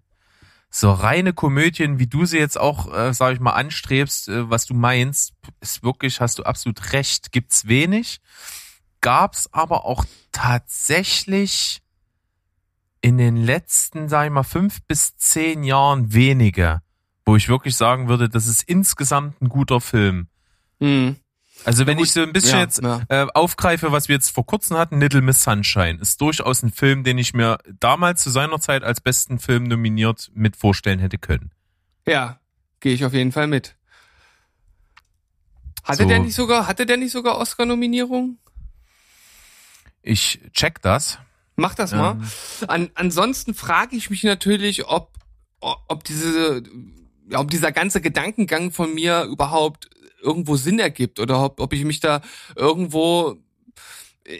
so reine Komödien, wie du sie jetzt auch, äh, sag ich mal, anstrebst, äh, was du meinst, ist wirklich, hast du absolut recht, gibt's wenig. Gab's aber auch tatsächlich in den letzten, sag ich mal, fünf bis zehn Jahren wenige, wo ich wirklich sagen würde, das ist insgesamt ein guter Film. Mhm. Also wenn gut, ich so ein bisschen ja, jetzt ja. äh, aufgreife, was wir jetzt vor kurzem hatten, Little Miss Sunshine, ist durchaus ein Film, den ich mir damals zu seiner Zeit als besten Film nominiert mit vorstellen hätte können. Ja, gehe ich auf jeden Fall mit. Hatte So. der nicht sogar, hatte der nicht sogar Oscar-Nominierung? Ich check das. Mach das mal. Ähm. An, ansonsten frage ich mich natürlich, ob, ob diese, ja, ob dieser ganze Gedankengang von mir überhaupt irgendwo Sinn ergibt oder ob, ob ich mich da irgendwo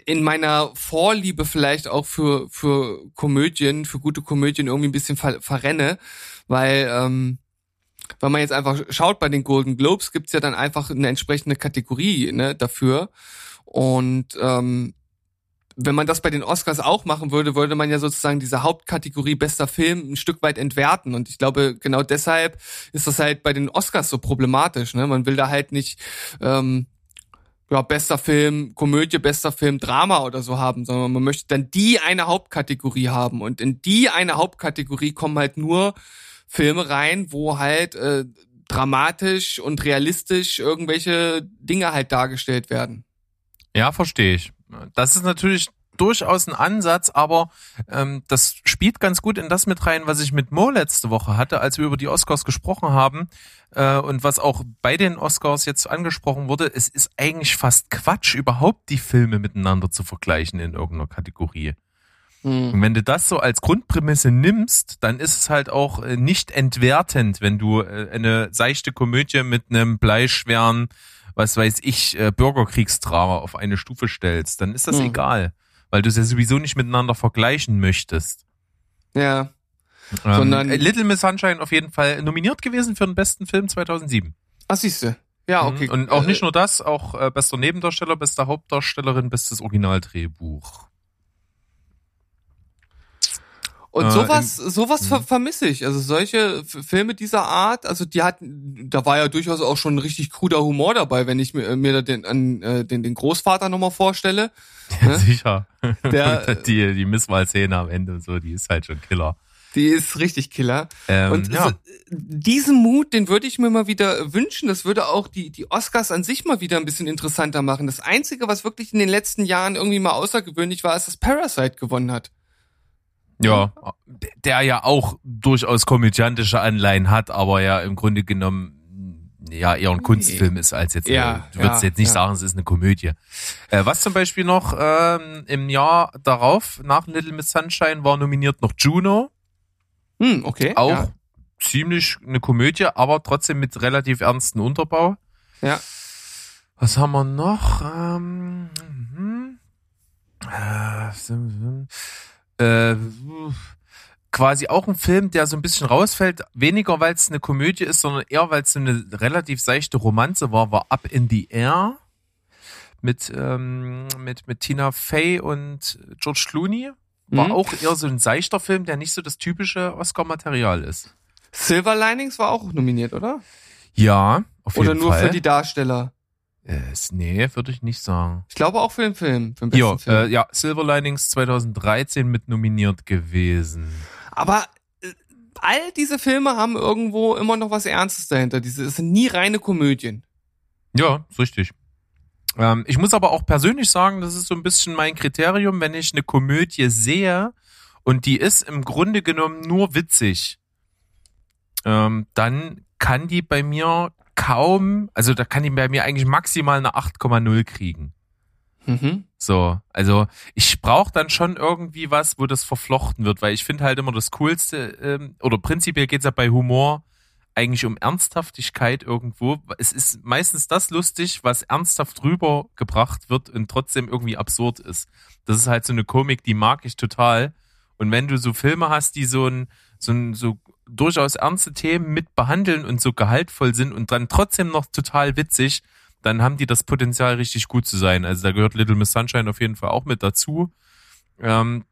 in meiner Vorliebe vielleicht auch für, für Komödien, für gute Komödien irgendwie ein bisschen ver, verrenne, weil, ähm, wenn man jetzt einfach schaut bei den Golden Globes, gibt's ja dann einfach eine entsprechende Kategorie ne, dafür. Und ähm, wenn man das bei den Oscars auch machen würde, würde man ja sozusagen diese Hauptkategorie bester Film ein Stück weit entwerten. Und ich glaube, genau deshalb ist das halt bei den Oscars so problematisch. Ne? Man will da halt nicht ähm, ja, bester Film, Komödie, bester Film, Drama oder so haben, sondern man möchte dann die eine Hauptkategorie haben. Und in die eine Hauptkategorie kommen halt nur Filme rein, wo halt äh, dramatisch und realistisch irgendwelche Dinge halt dargestellt werden. Ja, verstehe ich. Das ist natürlich durchaus ein Ansatz, aber ähm, das spielt ganz gut in das mit rein, was ich mit Mo letzte Woche hatte, als wir über die Oscars gesprochen haben äh, und was auch bei den Oscars jetzt angesprochen wurde. Es ist eigentlich fast Quatsch, überhaupt die Filme miteinander zu vergleichen in irgendeiner Kategorie. Und wenn du das so als Grundprämisse nimmst, dann ist es halt auch äh, nicht entwertend, wenn du äh, eine seichte Komödie mit einem bleischweren, was weiß ich, äh, Bürgerkriegsdrama auf eine Stufe stellst. Dann ist das Mhm. egal, weil du es ja sowieso nicht miteinander vergleichen möchtest. Ja. Ähm, Sondern- äh, Little Miss Sunshine auf jeden Fall nominiert gewesen für den besten Film 2007. Ach, siehste. Ja, okay. Mhm. Und auch Äh, nicht nur das, auch äh, bester Nebendarsteller, bester Hauptdarstellerin, bestes Originaldrehbuch. Und Äh, sowas, sowas ver Mhm. vermisse ich. Also solche Filme dieser Art, also die hatten, da war ja durchaus auch schon richtig kruder Humor dabei, wenn ich mir, mir da den, an, äh, den, den Großvater nochmal vorstelle. Ja, Ne? sicher. Der- die, die Misswahlszene am Ende und so, die ist halt schon Killer. Die ist richtig Killer. Ähm, Und ja. so, diesen Mut, den würde ich mir mal wieder wünschen. Das würde auch die, die Oscars an sich mal wieder ein bisschen interessanter machen. Das Einzige, was wirklich in den letzten Jahren irgendwie mal außergewöhnlich war, ist, dass Parasite gewonnen hat. Ja, der ja auch durchaus komödiantische Anleihen hat, aber ja im Grunde genommen ja eher ein Kunstfilm ist als jetzt. Ja, du würdest ja, jetzt nicht ja. sagen, es ist eine Komödie. Äh, was zum Beispiel noch ähm, im Jahr darauf nach Little Miss Sunshine war nominiert noch Juno, Hm, okay. auch Ja. ziemlich eine Komödie, aber trotzdem mit relativ ernsten Unterbau. ja. Was haben wir noch? Ähm, mhm. äh, äh, quasi auch ein Film, der so ein bisschen rausfällt, weniger weil es eine Komödie ist, sondern eher weil es eine relativ seichte Romanze war, war Up in the Air mit ähm, mit mit Tina Fey und George Clooney. War Mhm. auch eher so ein seichter Film, der nicht so das typische Oscar-Material ist. Silver Linings war auch nominiert, oder? Ja, auf Oder jeden nur Fall. für die Darsteller? Äh, nee, würde ich nicht sagen. Ich glaube auch für den Film, für den besten Ja, Film. äh, ja, Silver Linings 2013 mit nominiert gewesen. Aber äh, all diese Filme haben irgendwo immer noch was Ernstes dahinter. Diese es sind nie reine Komödien. Ja, ist richtig. Ähm, ich muss aber auch persönlich sagen, das ist so ein bisschen mein Kriterium, wenn ich eine Komödie sehe und die ist im Grunde genommen nur witzig, ähm, dann kann die bei mir kaum, also da kann die bei mir eigentlich maximal eine 8,0 kriegen. Mhm. So, also ich brauche dann schon irgendwie was, wo das verflochten wird, weil ich finde halt immer das Coolste, ähm, oder prinzipiell geht's ja bei Humor eigentlich um Ernsthaftigkeit irgendwo. Es ist meistens das lustig, was ernsthaft rübergebracht wird und trotzdem irgendwie absurd ist. Das ist halt so eine Komik, die mag ich total. Und wenn du so Filme hast, die so ein, so ein, so durchaus ernste Themen mit behandeln und so gehaltvoll sind und dann trotzdem noch total witzig, dann haben die das Potenzial, richtig gut zu sein. Also da gehört Little Miss Sunshine auf jeden Fall auch mit dazu. Ähm,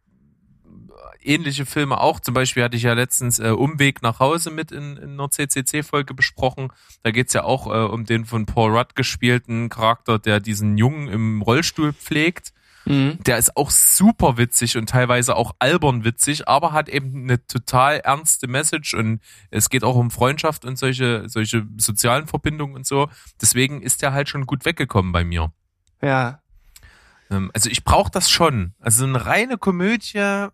ähnliche Filme auch. Zum Beispiel hatte ich ja letztens äh, Umweg nach Hause mit in, in einer CCC-Folge besprochen. Da geht's ja auch äh, um den von Paul Rudd gespielten Charakter, der diesen Jungen im Rollstuhl pflegt. Mhm. Der ist auch super witzig und teilweise auch albern witzig, aber hat eben eine total ernste Message und es geht auch um Freundschaft und solche, solche sozialen Verbindungen und so. Deswegen ist der halt schon gut weggekommen bei mir. Ja. Ähm, Also ich brauche das schon. Also eine reine Komödie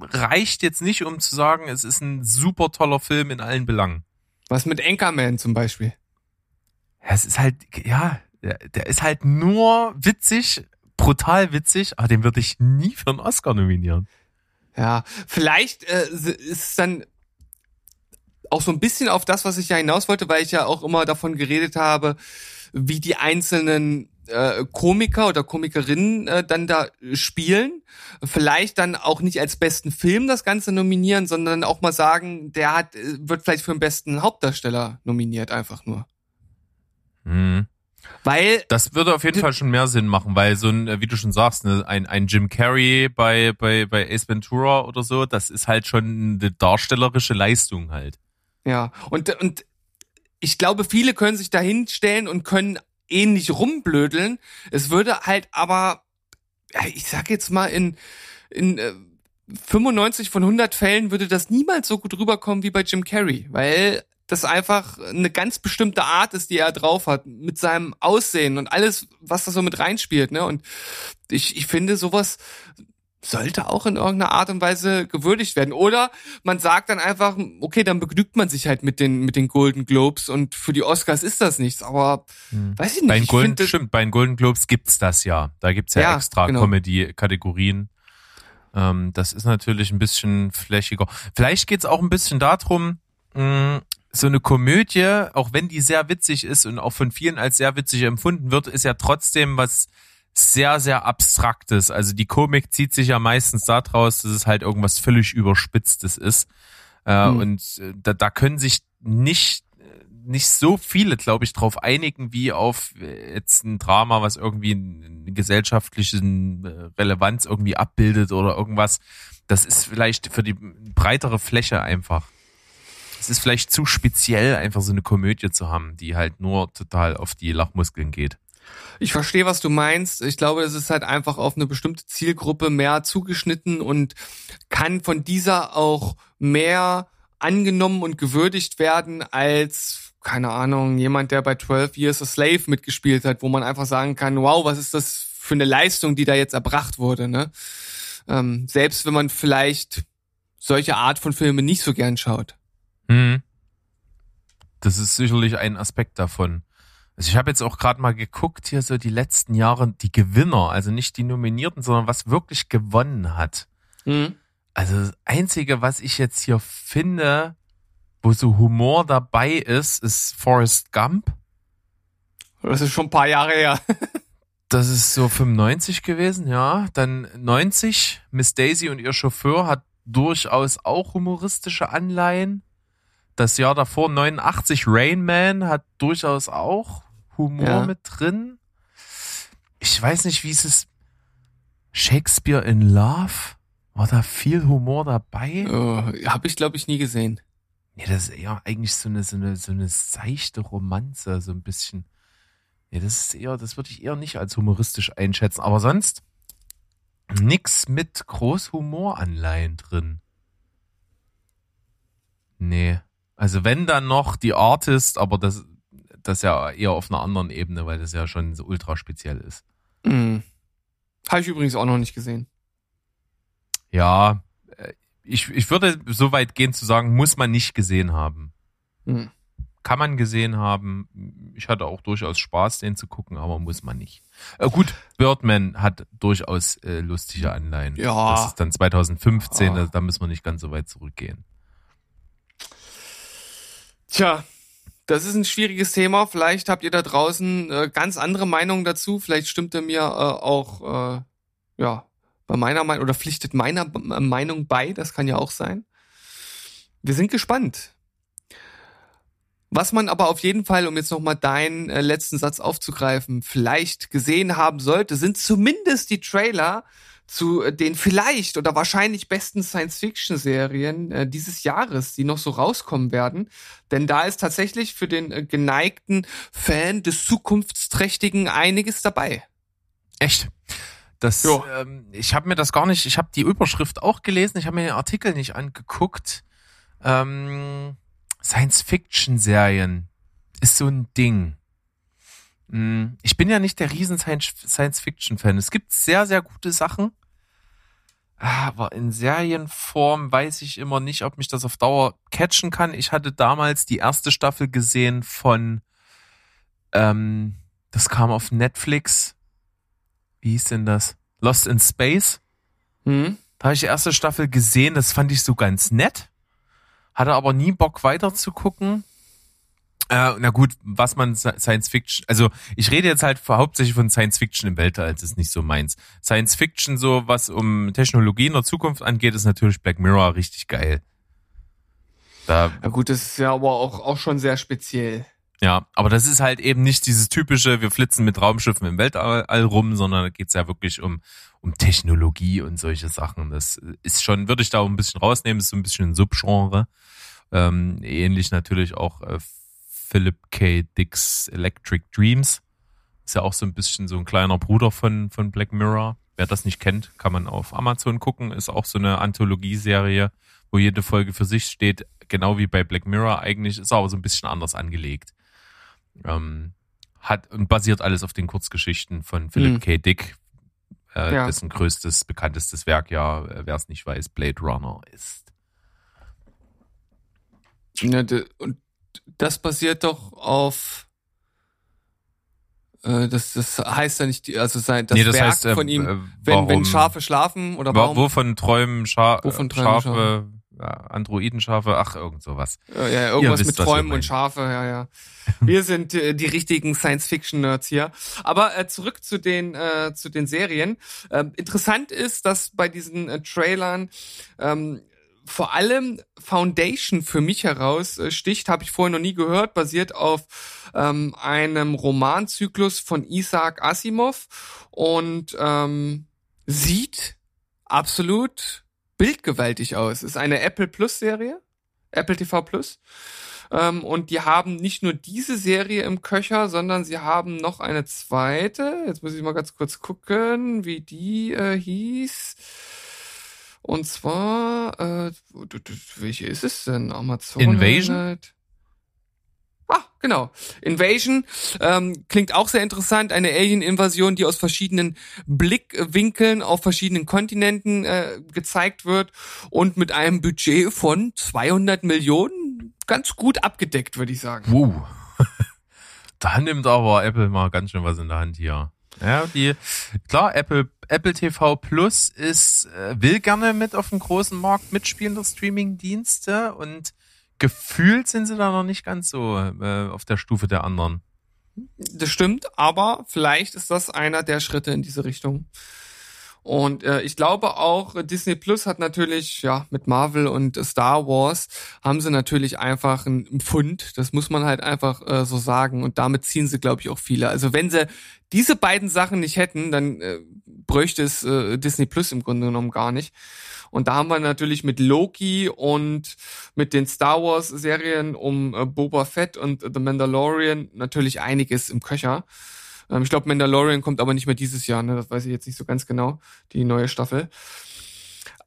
reicht jetzt nicht, um zu sagen, es ist ein super toller Film in allen Belangen. Was mit Anchorman zum Beispiel? Ja, es ist halt, ja, der, der ist halt nur witzig, brutal witzig, aber den würde ich nie für einen Oscar nominieren. Ja, vielleicht äh, ist es dann auch so ein bisschen auf das, was ich ja hinaus wollte, weil ich ja auch immer davon geredet habe, wie die einzelnen äh, Komiker oder Komikerinnen äh, dann da spielen. Vielleicht dann auch nicht als besten Film das Ganze nominieren, sondern auch mal sagen, der hat, äh, wird vielleicht für den besten Hauptdarsteller nominiert, einfach nur. Mhm. Weil Das würde auf jeden Fall schon mehr Sinn machen, weil so ein, äh, wie du schon sagst, ne, ein, ein Jim Carrey bei, bei, bei Ace Ventura oder so, das ist halt schon eine darstellerische Leistung halt. Ja, und, und ich glaube, viele können sich da hinstellen und können ähnlich rumblödeln. Es würde halt aber, ich sag jetzt mal, in, in äh, 95 von 100 Fällen würde das niemals so gut rüberkommen wie bei Jim Carrey, weil das einfach eine ganz bestimmte Art ist, die er drauf hat, mit seinem Aussehen und alles, was da so mit reinspielt, ne? Und ich, ich finde, sowas sollte auch in irgendeiner Art und Weise gewürdigt werden. Oder man sagt dann einfach, okay, dann begnügt man sich halt mit den, mit den Golden Globes und für die Oscars ist das nichts, aber weiß ich nicht. Bei den ich Golden, finde- stimmt, bei den Golden Globes gibt's das ja. Da gibt's ja, Ja, extra genau. Comedy-Kategorien. Ähm, das ist natürlich ein bisschen flächiger. Vielleicht geht's auch ein bisschen darum, mh, so eine Komödie, auch wenn die sehr witzig ist und auch von vielen als sehr witzig empfunden wird, ist ja trotzdem was sehr, sehr Abstraktes. Also die Komik zieht sich ja meistens daraus, dass es halt irgendwas völlig Überspitztes ist. Äh, Hm. Und äh, da, da können sich nicht nicht so viele, glaube ich, drauf einigen, wie auf äh, jetzt ein Drama, was irgendwie eine gesellschaftliche äh, Relevanz irgendwie abbildet oder irgendwas. Das ist vielleicht für die breitere Fläche einfach. Es ist vielleicht zu speziell, einfach so eine Komödie zu haben, die halt nur total auf die Lachmuskeln geht. Ich verstehe, was du meinst. Ich glaube, es ist halt einfach auf eine bestimmte Zielgruppe mehr zugeschnitten und kann von dieser auch mehr angenommen und gewürdigt werden als, keine Ahnung, jemand, der bei 12 Years a Slave mitgespielt hat, wo man einfach sagen kann, wow, was ist das für eine Leistung, die da jetzt erbracht wurde, ne? Ähm, selbst wenn man vielleicht solche Art von Filmen nicht so gern schaut. Mhm. Das ist sicherlich ein Aspekt davon. Also ich habe jetzt auch gerade mal geguckt hier so die letzten Jahre die Gewinner, also nicht die Nominierten, sondern was wirklich gewonnen hat. Also das Einzige, was ich jetzt hier finde, wo so Humor dabei ist, ist Forrest Gump. Das ist schon ein paar Jahre her. Das ist so 95 gewesen, ja. Dann 90, Miss Daisy und ihr Chauffeur hat durchaus auch humoristische Anleihen. Das Jahr davor, 89, Rain Man hat durchaus auch Humor Ja. mit drin. Ich weiß nicht, wie es ist. Shakespeare in Love? War da viel Humor dabei? Oh, Habe ich, glaube ich, nie gesehen. Nee, das ist eher eigentlich so eine, so eine, so eine seichte Romanze, so ein bisschen. Nee, das ist eher, das würde ich eher nicht als humoristisch einschätzen. Aber sonst nix mit groß Humoranleihen drin. Nee. Also wenn dann noch die Artist, aber das, das ja eher auf einer anderen Ebene, weil das ja schon so ultra speziell ist. Mhm. Habe ich übrigens auch noch nicht gesehen. Ja, äh, ich, ich würde so weit gehen zu sagen, muss man nicht gesehen haben. Mhm. kann man gesehen haben. Ich hatte auch durchaus Spaß, den zu gucken, aber muss man nicht. Äh, gut, Birdman hat durchaus äh, lustige Anleihen. Ja. Das ist dann 2015, Ja. da, da müssen wir nicht ganz so weit zurückgehen. Tja, das ist ein schwieriges Thema. Vielleicht habt ihr da draußen äh, ganz andere Meinungen dazu. Vielleicht stimmt ihr mir äh, auch äh, ja bei meiner Meinung oder pflichtet meiner B- Meinung bei. Das kann ja auch sein. Wir sind gespannt. Was man aber auf jeden Fall, um jetzt nochmal deinen äh, letzten Satz aufzugreifen, vielleicht gesehen haben sollte, sind zumindest die Trailer zu äh, den vielleicht oder wahrscheinlich besten Science-Fiction-Serien äh, dieses Jahres, die noch so rauskommen werden. Denn da ist tatsächlich für den äh, geneigten Fan des Zukunftsträchtigen einiges dabei. Echt? Das, ähm, ich habe mir das gar nicht, ich habe die Überschrift auch gelesen, ich habe mir den Artikel nicht angeguckt. Ähm, Science-Fiction-Serien ist so ein Ding. Hm, Ich bin ja nicht der riesen Science- Science-Fiction-Fan. Es gibt sehr, sehr gute Sachen. Aber in Serienform weiß ich immer nicht, ob mich das auf Dauer catchen kann. Ich hatte damals die erste Staffel gesehen von, ähm, das kam auf Netflix. wie hieß denn das? Lost in Space. Hm? Da habe ich die erste Staffel gesehen, das fand ich so ganz nett. Hatte aber nie Bock weiter zu gucken. Äh, na gut, was man Science Fiction, also ich rede jetzt halt hauptsächlich von Science Fiction im Weltall, das ist nicht so meins. Science Fiction, so was um Technologie in der Zukunft angeht, ist natürlich Black Mirror richtig geil. Da, Ja gut, das ist ja aber auch, auch schon sehr speziell. ja, aber das ist halt eben nicht dieses typische, wir flitzen mit Raumschiffen im Weltall rum, sondern da geht's ja wirklich um, um Technologie und solche Sachen. Das ist schon, würde ich da auch ein bisschen rausnehmen, ist so ein bisschen ein Subgenre. Ähm, ähnlich natürlich auch äh, Philip K. Dick's Electric Dreams. Ist ja auch so ein bisschen so ein kleiner Bruder von, von Black Mirror. Wer das nicht kennt, kann man auf Amazon gucken. Ist auch so eine Anthologieserie, wo jede Folge für sich steht. Genau wie bei Black Mirror eigentlich, ist aber so ein bisschen anders angelegt. Ähm, hat und basiert alles auf den Kurzgeschichten von Philip Mhm. K. Dick, äh, Ja. dessen größtes, bekanntestes Werk ja, äh, wer es nicht weiß, Blade Runner ist. Ja, de, und das basiert doch auf äh, das, das heißt ja nicht, also sein das, Nee, das Werk heißt, äh, von ihm, äh, wenn, wenn Schafe schlafen oder Wa- warum? Wovon träumen Scha Wovon träumen Schafe, ja, Androidenschafe, ach, irgend sowas. Ja, ja, irgendwas wisst, mit Träumen und Schafe, ja, ja. Wir sind äh, die richtigen Science-Fiction-Nerds hier. Aber äh, zurück zu den äh, zu den Serien. Ähm, interessant ist, dass bei diesen äh, Trailern ähm, vor allem Foundation für mich heraus äh, sticht, habe ich vorher noch nie gehört, basiert auf ähm, einem Romanzyklus von Isaac Asimov und ähm, sieht absolut bildgewaltig aus. Ist eine Apple Plus Serie, Apple TV Plus. Ähm, und die haben nicht nur diese Serie im Köcher, sondern sie haben noch eine zweite. Jetzt muss ich mal ganz kurz gucken, wie die äh, hieß. Und zwar, äh, welche ist es denn? Amazon. Invasion? Ah, genau. Invasion ähm, klingt auch sehr interessant. Eine Alien-Invasion, die aus verschiedenen Blickwinkeln auf verschiedenen Kontinenten äh, gezeigt wird und mit einem Budget von 200 Millionen ganz gut abgedeckt, würde ich sagen. Wow. da nimmt aber Apple mal ganz schön was in der Hand hier. Ja, die, klar, Apple, Apple TV Plus ist, äh, will gerne mit auf dem großen Markt mitspielen, der Streaming-Dienste und gefühlt sind sie da noch nicht ganz so äh, auf der Stufe der anderen. Das stimmt, aber vielleicht ist das einer der Schritte in diese Richtung. Und äh, ich glaube auch, Disney Plus hat natürlich, ja, mit Marvel und Star Wars haben sie natürlich einfach einen Pfund. Das muss man halt einfach äh, so sagen. Und damit ziehen sie, glaube ich, auch viele. Also wenn sie diese beiden Sachen nicht hätten, dann äh, bräuchte es äh, Disney Plus im Grunde genommen gar nicht. Und da haben wir natürlich mit Loki und mit den Star Wars Serien um äh, Boba Fett und The Mandalorian natürlich einiges im Köcher. Ähm, ich glaube, Mandalorian kommt aber nicht mehr dieses Jahr, ne? Das weiß ich jetzt nicht so ganz genau, die neue Staffel.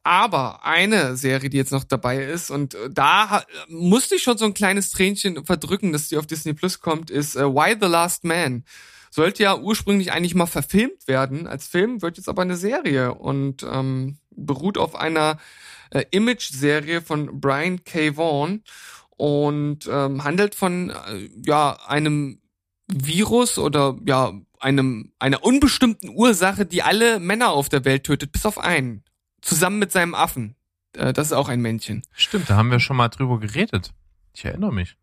Aber eine Serie, die jetzt noch dabei ist, und äh, da musste ich schon so ein kleines Tränchen verdrücken, dass die auf Disney Plus kommt, ist äh, Why the Last Man. Sollte ja ursprünglich eigentlich mal verfilmt werden als Film, wird jetzt aber eine Serie und ähm, beruht auf einer äh, Image-Serie von Brian K. Vaughan und ähm, handelt von äh, ja einem Virus oder ja einem einer unbestimmten Ursache, die alle Männer auf der Welt tötet, bis auf einen, zusammen mit seinem Affen. Äh, das ist auch ein Männchen. Stimmt, da haben wir schon mal drüber geredet. Ich erinnere mich.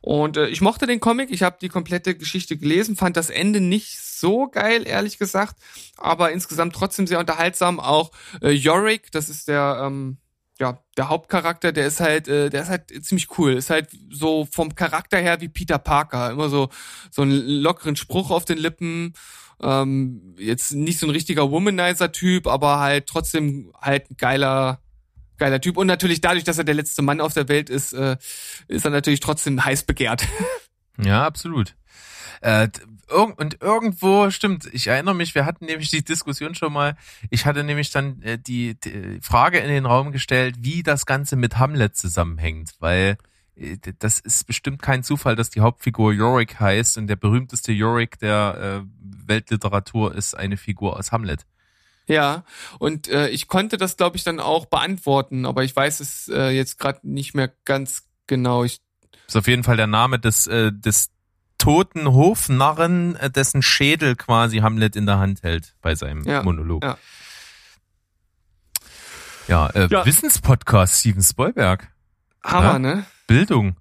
Und äh, ich mochte den Comic, ich habe die komplette Geschichte gelesen, fand das Ende nicht so geil, ehrlich gesagt, aber insgesamt trotzdem sehr unterhaltsam. Auch äh, Yorick, das ist der ähm, ja der Hauptcharakter, der ist halt, äh, der ist halt ziemlich cool. Ist halt so vom Charakter her wie Peter Parker, immer so so einen lockeren Spruch auf den Lippen. Ähm, jetzt nicht so ein richtiger Womanizer-Typ, aber halt trotzdem halt ein geiler geiler Typ und natürlich dadurch, dass er der letzte Mann auf der Welt ist, äh, ist er natürlich trotzdem heiß begehrt. Ja, absolut. Äh, und irgendwo, stimmt, ich erinnere mich, wir hatten nämlich die Diskussion schon mal, ich hatte nämlich dann äh, die, die Frage in den Raum gestellt, wie das Ganze mit Hamlet zusammenhängt, weil äh, das ist bestimmt kein Zufall, dass die Hauptfigur Yorick heißt und der berühmteste Yorick der äh, Weltliteratur ist eine Figur aus Hamlet. Ja, und äh, ich konnte das, glaube ich, dann auch beantworten, aber ich weiß es äh, jetzt gerade nicht mehr ganz genau. Ich, Ist auf jeden Fall der Name des, äh, des toten Hofnarren, äh, dessen Schädel quasi Hamlet in der Hand hält bei seinem Ja, Monolog. ja. Ja, äh, Ja. Wissenspodcast Steven Spielberg. Hammer, Ja. ne? Bildung.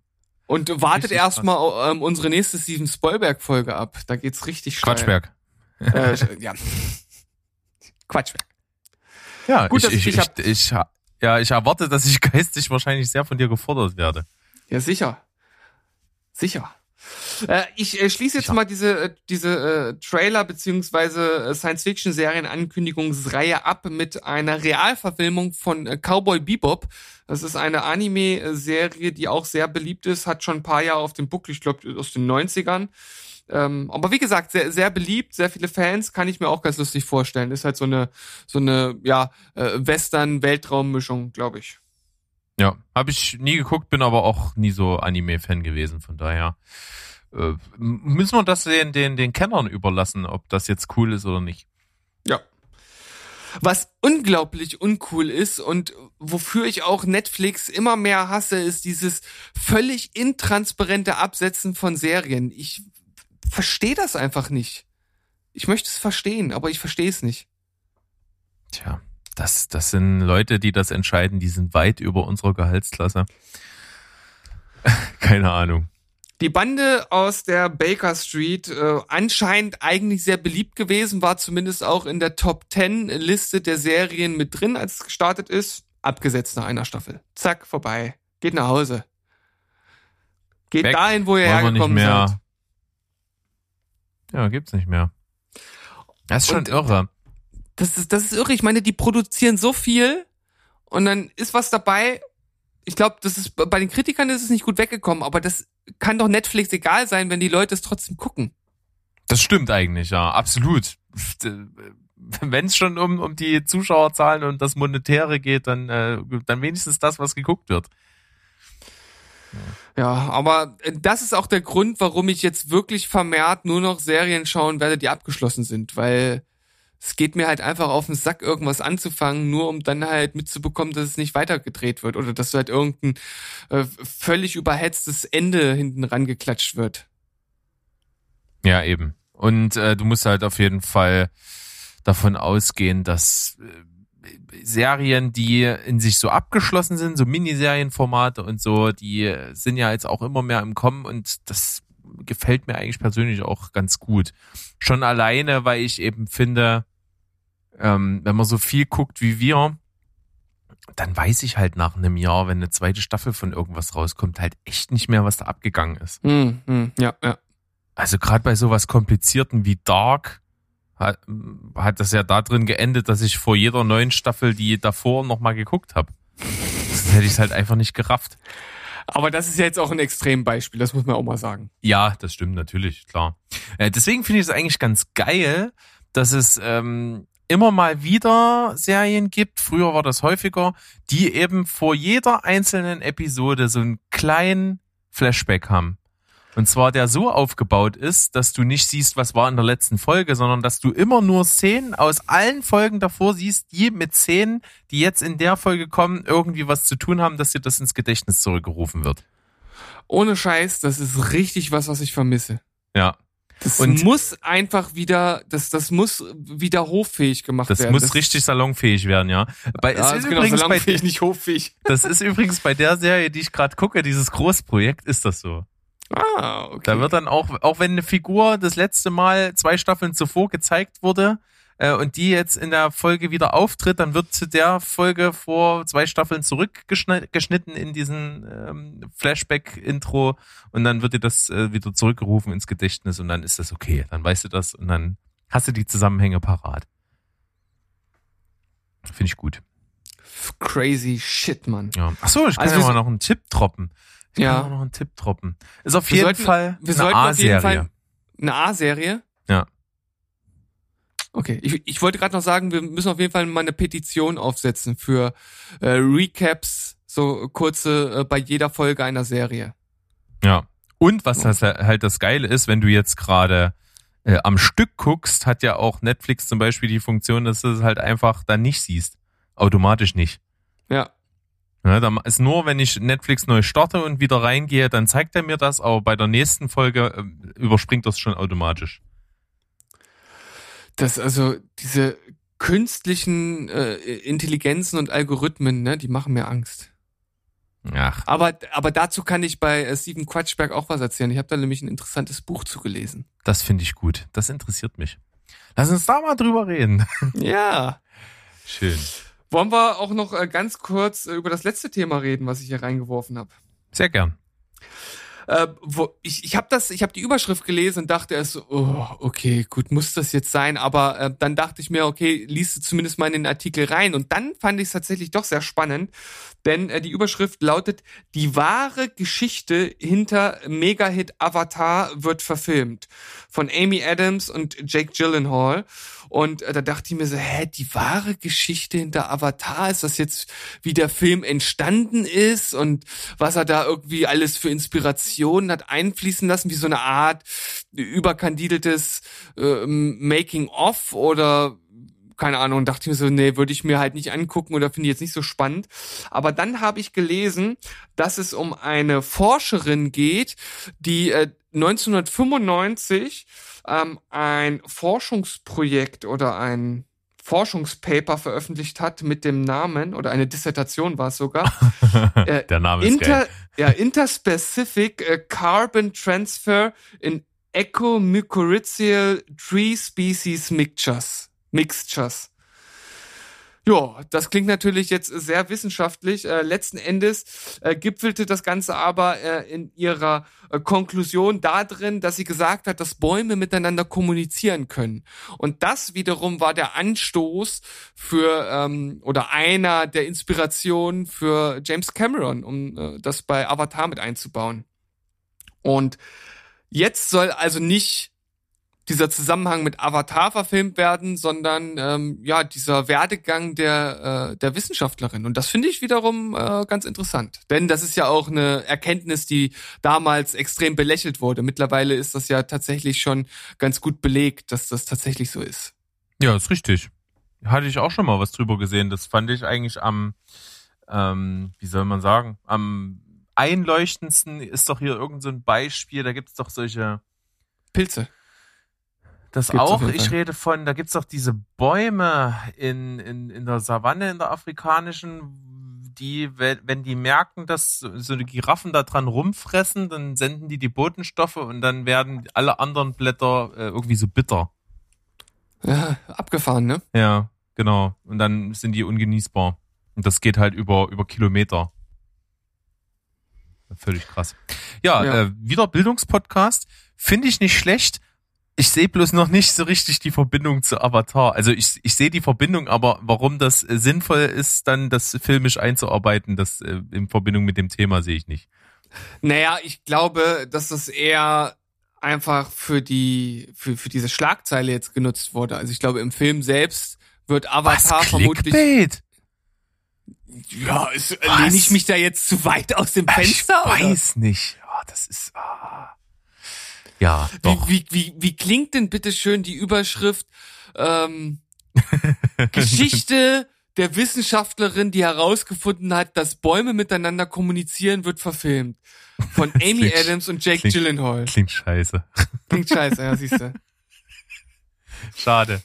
Und wartet erstmal ähm, unsere nächste Steven Spielberg-Folge ab. Da geht's richtig steil. Quatschberg. Äh, ja. Quatschberg. Ja, Gut, ich, ich ich, ich, ich, ja, ich erwarte, dass ich geistig wahrscheinlich sehr von dir gefordert werde. Ja, sicher. Sicher. Äh, ich äh, schließe jetzt mal diese, äh, diese äh, Trailer- beziehungsweise äh, Science-Fiction-Serien-Ankündigungsreihe ab mit einer Realverfilmung von äh, Cowboy Bebop. Das ist eine Anime-Serie, die auch sehr beliebt ist, hat schon ein paar Jahre auf dem Buckel, ich glaube aus den 90ern. Ähm, aber wie gesagt, sehr, sehr beliebt, sehr viele Fans, kann ich mir auch ganz lustig vorstellen. Ist halt so eine, so eine, ja, äh, Western-Weltraum-Mischung, glaube ich. Ja, habe ich nie geguckt, bin aber auch nie so Anime-Fan gewesen, von daher äh, müssen wir das den, den, den Kennern überlassen, ob das jetzt cool ist oder nicht. Ja. Was unglaublich uncool ist und wofür ich auch Netflix immer mehr hasse, ist dieses völlig intransparente Absetzen von Serien. Ich verstehe das einfach nicht. Ich möchte es verstehen, aber ich verstehe es nicht. Tja, das, das sind Leute, die das entscheiden, die sind weit über unserer Gehaltsklasse. Keine Ahnung. Die Bande aus der Baker Street, äh, anscheinend eigentlich sehr beliebt gewesen, war zumindest auch in der Top 10 Liste der Serien mit drin, als es gestartet ist. Abgesetzt nach einer Staffel. Zack, vorbei. Geht nach Hause. Geht Weg. dahin, wo ihr Wollen hergekommen seid. Ja, gibt's nicht mehr. Das ist schon Und- irre. Das ist, das ist irre. Ich meine, die produzieren so viel und dann ist was dabei. Ich glaube, das ist bei den Kritikern ist es nicht gut weggekommen, aber das kann doch Netflix egal sein, wenn die Leute es trotzdem gucken. Das stimmt eigentlich, ja, absolut. Wenn es schon um, um die Zuschauerzahlen und das Monetäre geht, dann, äh, dann wenigstens das, was geguckt wird. Ja, aber das ist auch der Grund, warum ich jetzt wirklich vermehrt nur noch Serien schauen werde, die abgeschlossen sind, weil es geht mir halt einfach auf den Sack, irgendwas anzufangen, nur um dann halt mitzubekommen, dass es nicht weitergedreht wird oder dass halt irgendein äh, völlig überhetztes Ende hinten rangeklatscht wird. Ja, eben. Und äh, du musst halt auf jeden Fall davon ausgehen, dass äh, Serien, die in sich so abgeschlossen sind, so Miniserienformate und so, die sind ja jetzt auch immer mehr im Kommen und das gefällt mir eigentlich persönlich auch ganz gut. Schon alleine, weil ich eben finde, ähm, wenn man so viel guckt wie wir, dann weiß ich halt nach einem Jahr, wenn eine zweite Staffel von irgendwas rauskommt, halt echt nicht mehr, was da abgegangen ist. Hm, hm, ja, ja. Also gerade bei sowas Komplizierten wie Dark hat, hat das ja da drin geendet, dass ich vor jeder neuen Staffel die davor nochmal geguckt habe. Das hätte ich halt einfach nicht gerafft. Aber das ist ja jetzt auch ein Extrembeispiel, das muss man auch mal sagen. Ja, das stimmt natürlich, klar. Äh, deswegen finde ich es eigentlich ganz geil, dass es ähm, immer mal wieder Serien gibt, früher war das häufiger, die eben vor jeder einzelnen Episode so einen kleinen Flashback haben. Und zwar der so aufgebaut ist, dass du nicht siehst, was war in der letzten Folge, sondern dass du immer nur Szenen aus allen Folgen davor siehst, die mit Szenen, die jetzt in der Folge kommen, irgendwie was zu tun haben, dass dir das ins Gedächtnis zurückgerufen wird. Ohne Scheiß, das ist richtig was, was ich vermisse. Ja. Das Und- muss einfach wieder, das, das muss wieder hoffähig gemacht Das werden. muss richtig salonfähig werden, ja. Bei, ja, ist genau, übrigens so bei, nicht hoffähig. das ist übrigens bei der Serie, die ich gerade gucke, dieses Großprojekt, ist das so. Ah, okay. Da wird dann auch, auch wenn eine Figur das letzte Mal zwei Staffeln zuvor gezeigt wurde äh, und die jetzt in der Folge wieder auftritt, dann wird zu der Folge vor zwei Staffeln zurückgeschnitten in diesen ähm, Flashback-Intro und dann wird dir das äh, wieder zurückgerufen ins Gedächtnis und dann ist das okay. Dann weißt du das und dann hast du die Zusammenhänge parat. Finde ich gut. Crazy shit, Mann. Ja. Ach so, ich kann Also ja mal noch einen Tipp droppen. Ja. noch einen Tipp droppen. Ist auf Wir jeden sollten- Fall Wir eine A-Serie. Eine A-Serie. Ja. Okay, ich, ich wollte gerade noch sagen, wir müssen auf jeden Fall mal eine Petition aufsetzen für äh, Recaps, so kurze äh, bei jeder Folge einer Serie. Ja. Und was das halt das Geile ist, wenn du jetzt gerade äh, am Stück guckst, hat ja auch Netflix zum Beispiel die Funktion, dass du es halt einfach dann nicht siehst. Automatisch nicht. Ja. Ne, da ist nur, wenn ich Netflix neu starte und wieder reingehe, dann zeigt er mir das, aber bei der nächsten Folge äh, überspringt das schon automatisch. Das also diese künstlichen äh, Intelligenzen und Algorithmen, ne, die machen mir Angst. Ach, Aber aber dazu kann ich bei äh, Steven Quatschberg auch was erzählen. Ich habe da nämlich ein interessantes Buch zugelesen. das finde ich gut. Das interessiert mich. Lass uns da mal drüber reden. Ja. Schön. Wollen wir auch noch äh, ganz kurz äh, über das letzte Thema reden, was ich hier reingeworfen habe? Sehr gern. Äh, wo, ich ich habe das, ich habe die Überschrift gelesen und dachte erst so, oh, okay, gut, muss das jetzt sein? Aber äh, dann dachte ich mir, okay, liest du zumindest mal in den Artikel rein. Und dann fand ich es tatsächlich doch sehr spannend, denn äh, die Überschrift lautet: Die wahre Geschichte hinter Mega-Hit Avatar wird verfilmt von Amy Adams und Jake Gyllenhaal. Und äh, da dachte ich mir so, hä, die wahre Geschichte hinter Avatar, ist das jetzt, wie der Film entstanden ist und was er da irgendwie alles für Inspirationen hat einfließen lassen, wie so eine Art überkandideltes äh, Making-of oder keine Ahnung, dachte ich mir so, nee, würde ich mir halt nicht angucken oder finde ich jetzt nicht so spannend. Aber dann habe ich gelesen, dass es um eine Forscherin geht, die äh, 1995 ähm, ein Forschungsprojekt oder ein Forschungspaper veröffentlicht hat mit dem Namen, oder eine Dissertation war es sogar, äh, Der Name ist Inter, geil. ja, Interspecific äh, Carbon Transfer in Ecomycorrhizal Tree Species Mixtures. Mixtures. Ja, das klingt natürlich jetzt sehr wissenschaftlich. Äh, letzten Endes äh, gipfelte das Ganze aber äh, in ihrer äh, Konklusion darin, dass sie gesagt hat, dass Bäume miteinander kommunizieren können. Und das wiederum war der Anstoß für ähm, oder einer der Inspirationen für James Cameron, um äh, das bei Avatar mit einzubauen. Und jetzt soll also nicht dieser Zusammenhang mit Avatar verfilmt werden, sondern ähm, ja dieser Werdegang der äh, der Wissenschaftlerin und das finde ich wiederum äh, ganz interessant, denn das ist ja auch eine Erkenntnis, die damals extrem belächelt wurde. Mittlerweile ist das ja tatsächlich schon ganz gut belegt, dass das tatsächlich so ist. Ja, ist richtig. Hatte ich auch schon mal was drüber gesehen. Das fand ich eigentlich am, ähm, wie soll man sagen, am einleuchtendsten ist doch hier irgend so ein Beispiel. Da gibt's doch solche, Pilze. Das Gibt's auch, ich rede von, da gibt's doch diese Bäume in, in, in der Savanne, in der afrikanischen, die, wenn wenn die merken, dass so die Giraffen da dran rumfressen, dann senden die die Botenstoffe und dann werden alle anderen Blätter äh, irgendwie so bitter. Ja, abgefahren, ne? Ja, genau. Und dann sind die ungenießbar. Und das geht halt über, über Kilometer. Völlig krass. Ja, Ja. Äh, wieder Bildungspodcast. Finde ich nicht schlecht. Ich sehe bloß noch nicht so richtig die Verbindung zu Avatar. Also ich, ich sehe die Verbindung, aber warum das äh, sinnvoll ist, dann das filmisch einzuarbeiten, das äh, in Verbindung mit dem Thema sehe ich nicht. Naja, ich glaube, dass das eher einfach für die, für, für diese Schlagzeile jetzt genutzt wurde. Also ich glaube, im Film selbst wird Avatar vermutlich. Clickbait? Ja, ist, Was? lehne ich mich da jetzt zu weit aus dem Fenster? ich oder? weiß nicht. Ja, das ist. Ah. Ja, doch. Wie, wie, wie, wie klingt denn bitte schön die Überschrift ähm, Geschichte der Wissenschaftlerin, die herausgefunden hat, dass Bäume miteinander kommunizieren, wird verfilmt. Von Amy Klingt- Adams und Jake klingt- Gyllenhaal. Klingt scheiße. Klingt scheiße, ja, siehst du. Schade.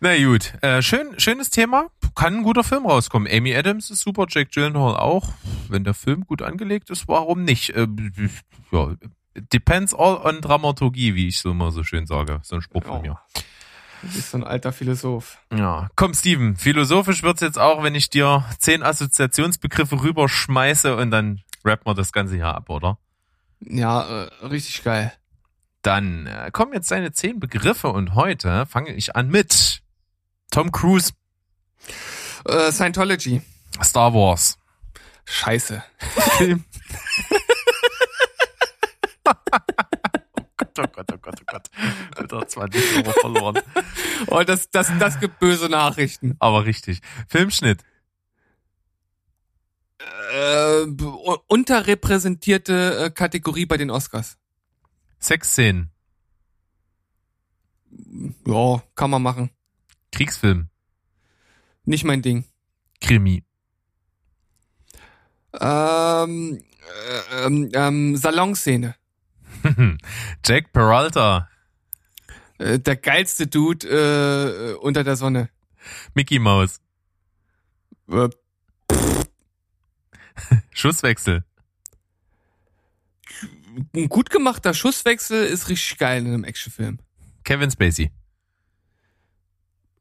Na gut, äh, schön, schönes Thema. Kann ein guter Film rauskommen. Amy Adams ist super, Jake Gyllenhaal auch. Wenn der Film gut angelegt ist, warum nicht? Äh, ja, depends all on Dramaturgie, wie ich so immer so schön sage. So ein Spruch von Oh. mir. Du bist so ein alter Philosoph. Ja, komm, Steven. Philosophisch wird's jetzt auch, wenn ich dir zehn Assoziationsbegriffe rüberschmeiße und dann rappen wir das ganze hier ab, oder? Ja, äh, richtig geil. Dann äh, kommen jetzt deine zehn Begriffe und heute fange ich an mit Tom Cruise, Äh, Scientology. Star Wars. Scheiße. Film. oh Gott, oh Gott, oh Gott. Wieder 20 Euro verloren. Oh, das, das, das gibt böse Nachrichten. Aber richtig. Filmschnitt. Äh, unterrepräsentierte äh, Kategorie bei den Oscars. Sexszenen. Ja, kann man machen. Kriegsfilm. Nicht mein Ding. Krimi. Ähm, äh, ähm, ähm, Salonszene. Jack Peralta, Äh, der geilste Dude äh, unter der Sonne. Mickey Mouse, Äh, Schusswechsel, ein gut gemachter Schusswechsel ist richtig geil in einem Actionfilm. Kevin Spacey,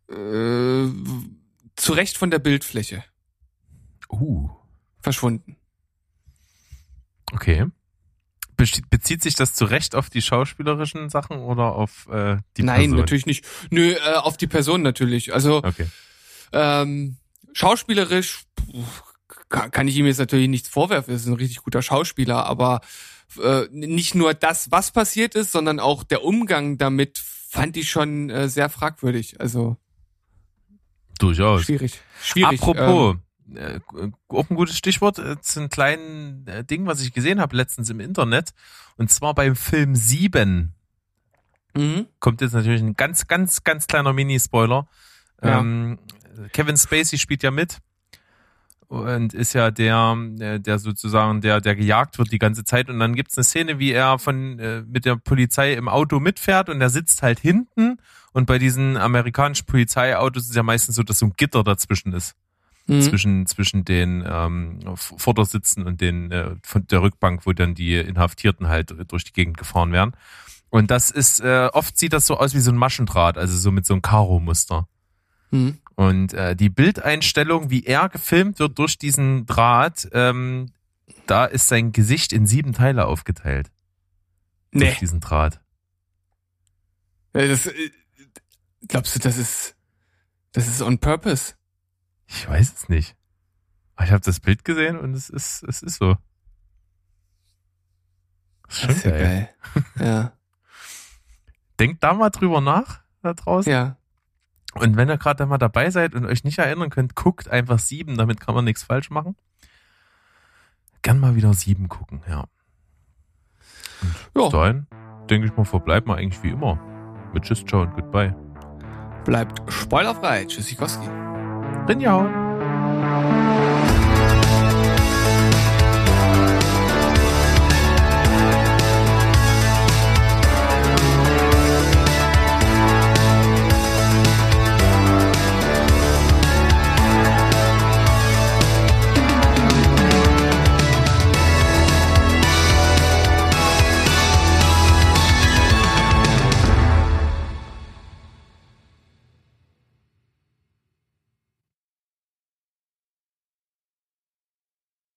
Äh, zurecht von der Bildfläche. uh, Verschwunden. okay. Bezie- Bezieht sich das zu Recht auf die schauspielerischen Sachen oder auf äh, die Nein, Person? natürlich nicht. Nö, äh, auf die Person natürlich. Also Okay. ähm, schauspielerisch kann, kann ich ihm jetzt natürlich nichts vorwerfen. Er ist ein richtig guter Schauspieler, aber äh, nicht nur das, was passiert ist, sondern auch der Umgang damit fand ich schon äh, sehr fragwürdig. Also Durchaus. schwierig. Schwierig. Apropos, äh, auch ein gutes Stichwort, äh, zu einem kleinen äh, Ding, was ich gesehen habe letztens im Internet. Und zwar beim Film 7 Ähm, mhm. kommt jetzt natürlich ein ganz, ganz, ganz kleiner Mini-Spoiler. Ja. Ähm, Kevin Spacey spielt ja mit und ist ja der, der der sozusagen, der, der gejagt wird die ganze Zeit. Und dann gibt's eine Szene, wie er von äh, mit der Polizei im Auto mitfährt und er sitzt halt hinten. Und bei diesen amerikanischen Polizeiautos ist ja meistens so, dass so ein Gitter dazwischen ist. Mhm. Zwischen, zwischen den ähm, Vordersitzen und den äh, von der Rückbank, wo dann die Inhaftierten halt durch die Gegend gefahren werden. Und das ist, äh, oft sieht das so aus wie so ein Maschendraht, also so mit so einem Karo-Muster. Mhm. Und äh, die Bildeinstellung, wie er gefilmt wird durch diesen Draht, ähm, da ist sein Gesicht in sieben Teile aufgeteilt. Nee. Durch diesen Draht. Ja, Das, äh, glaubst du, das ist das ist on purpose? Ich weiß es nicht. Aber ich habe das Bild gesehen und es ist, es ist so. Das ist Das ist ja geil. geil. ja. Denkt da mal drüber nach, da draußen. Ja. Und wenn ihr gerade mal dabei seid und euch nicht erinnern könnt, guckt einfach sieben, damit kann man nichts falsch machen. Gern mal wieder sieben gucken, ja. Bis Ja, dahin, denke ich mal, verbleibt mal eigentlich wie immer. Mit Tschüss, Ciao und Goodbye. bleibt spoilerfrei. Tschüssikowski. Rinjahauen.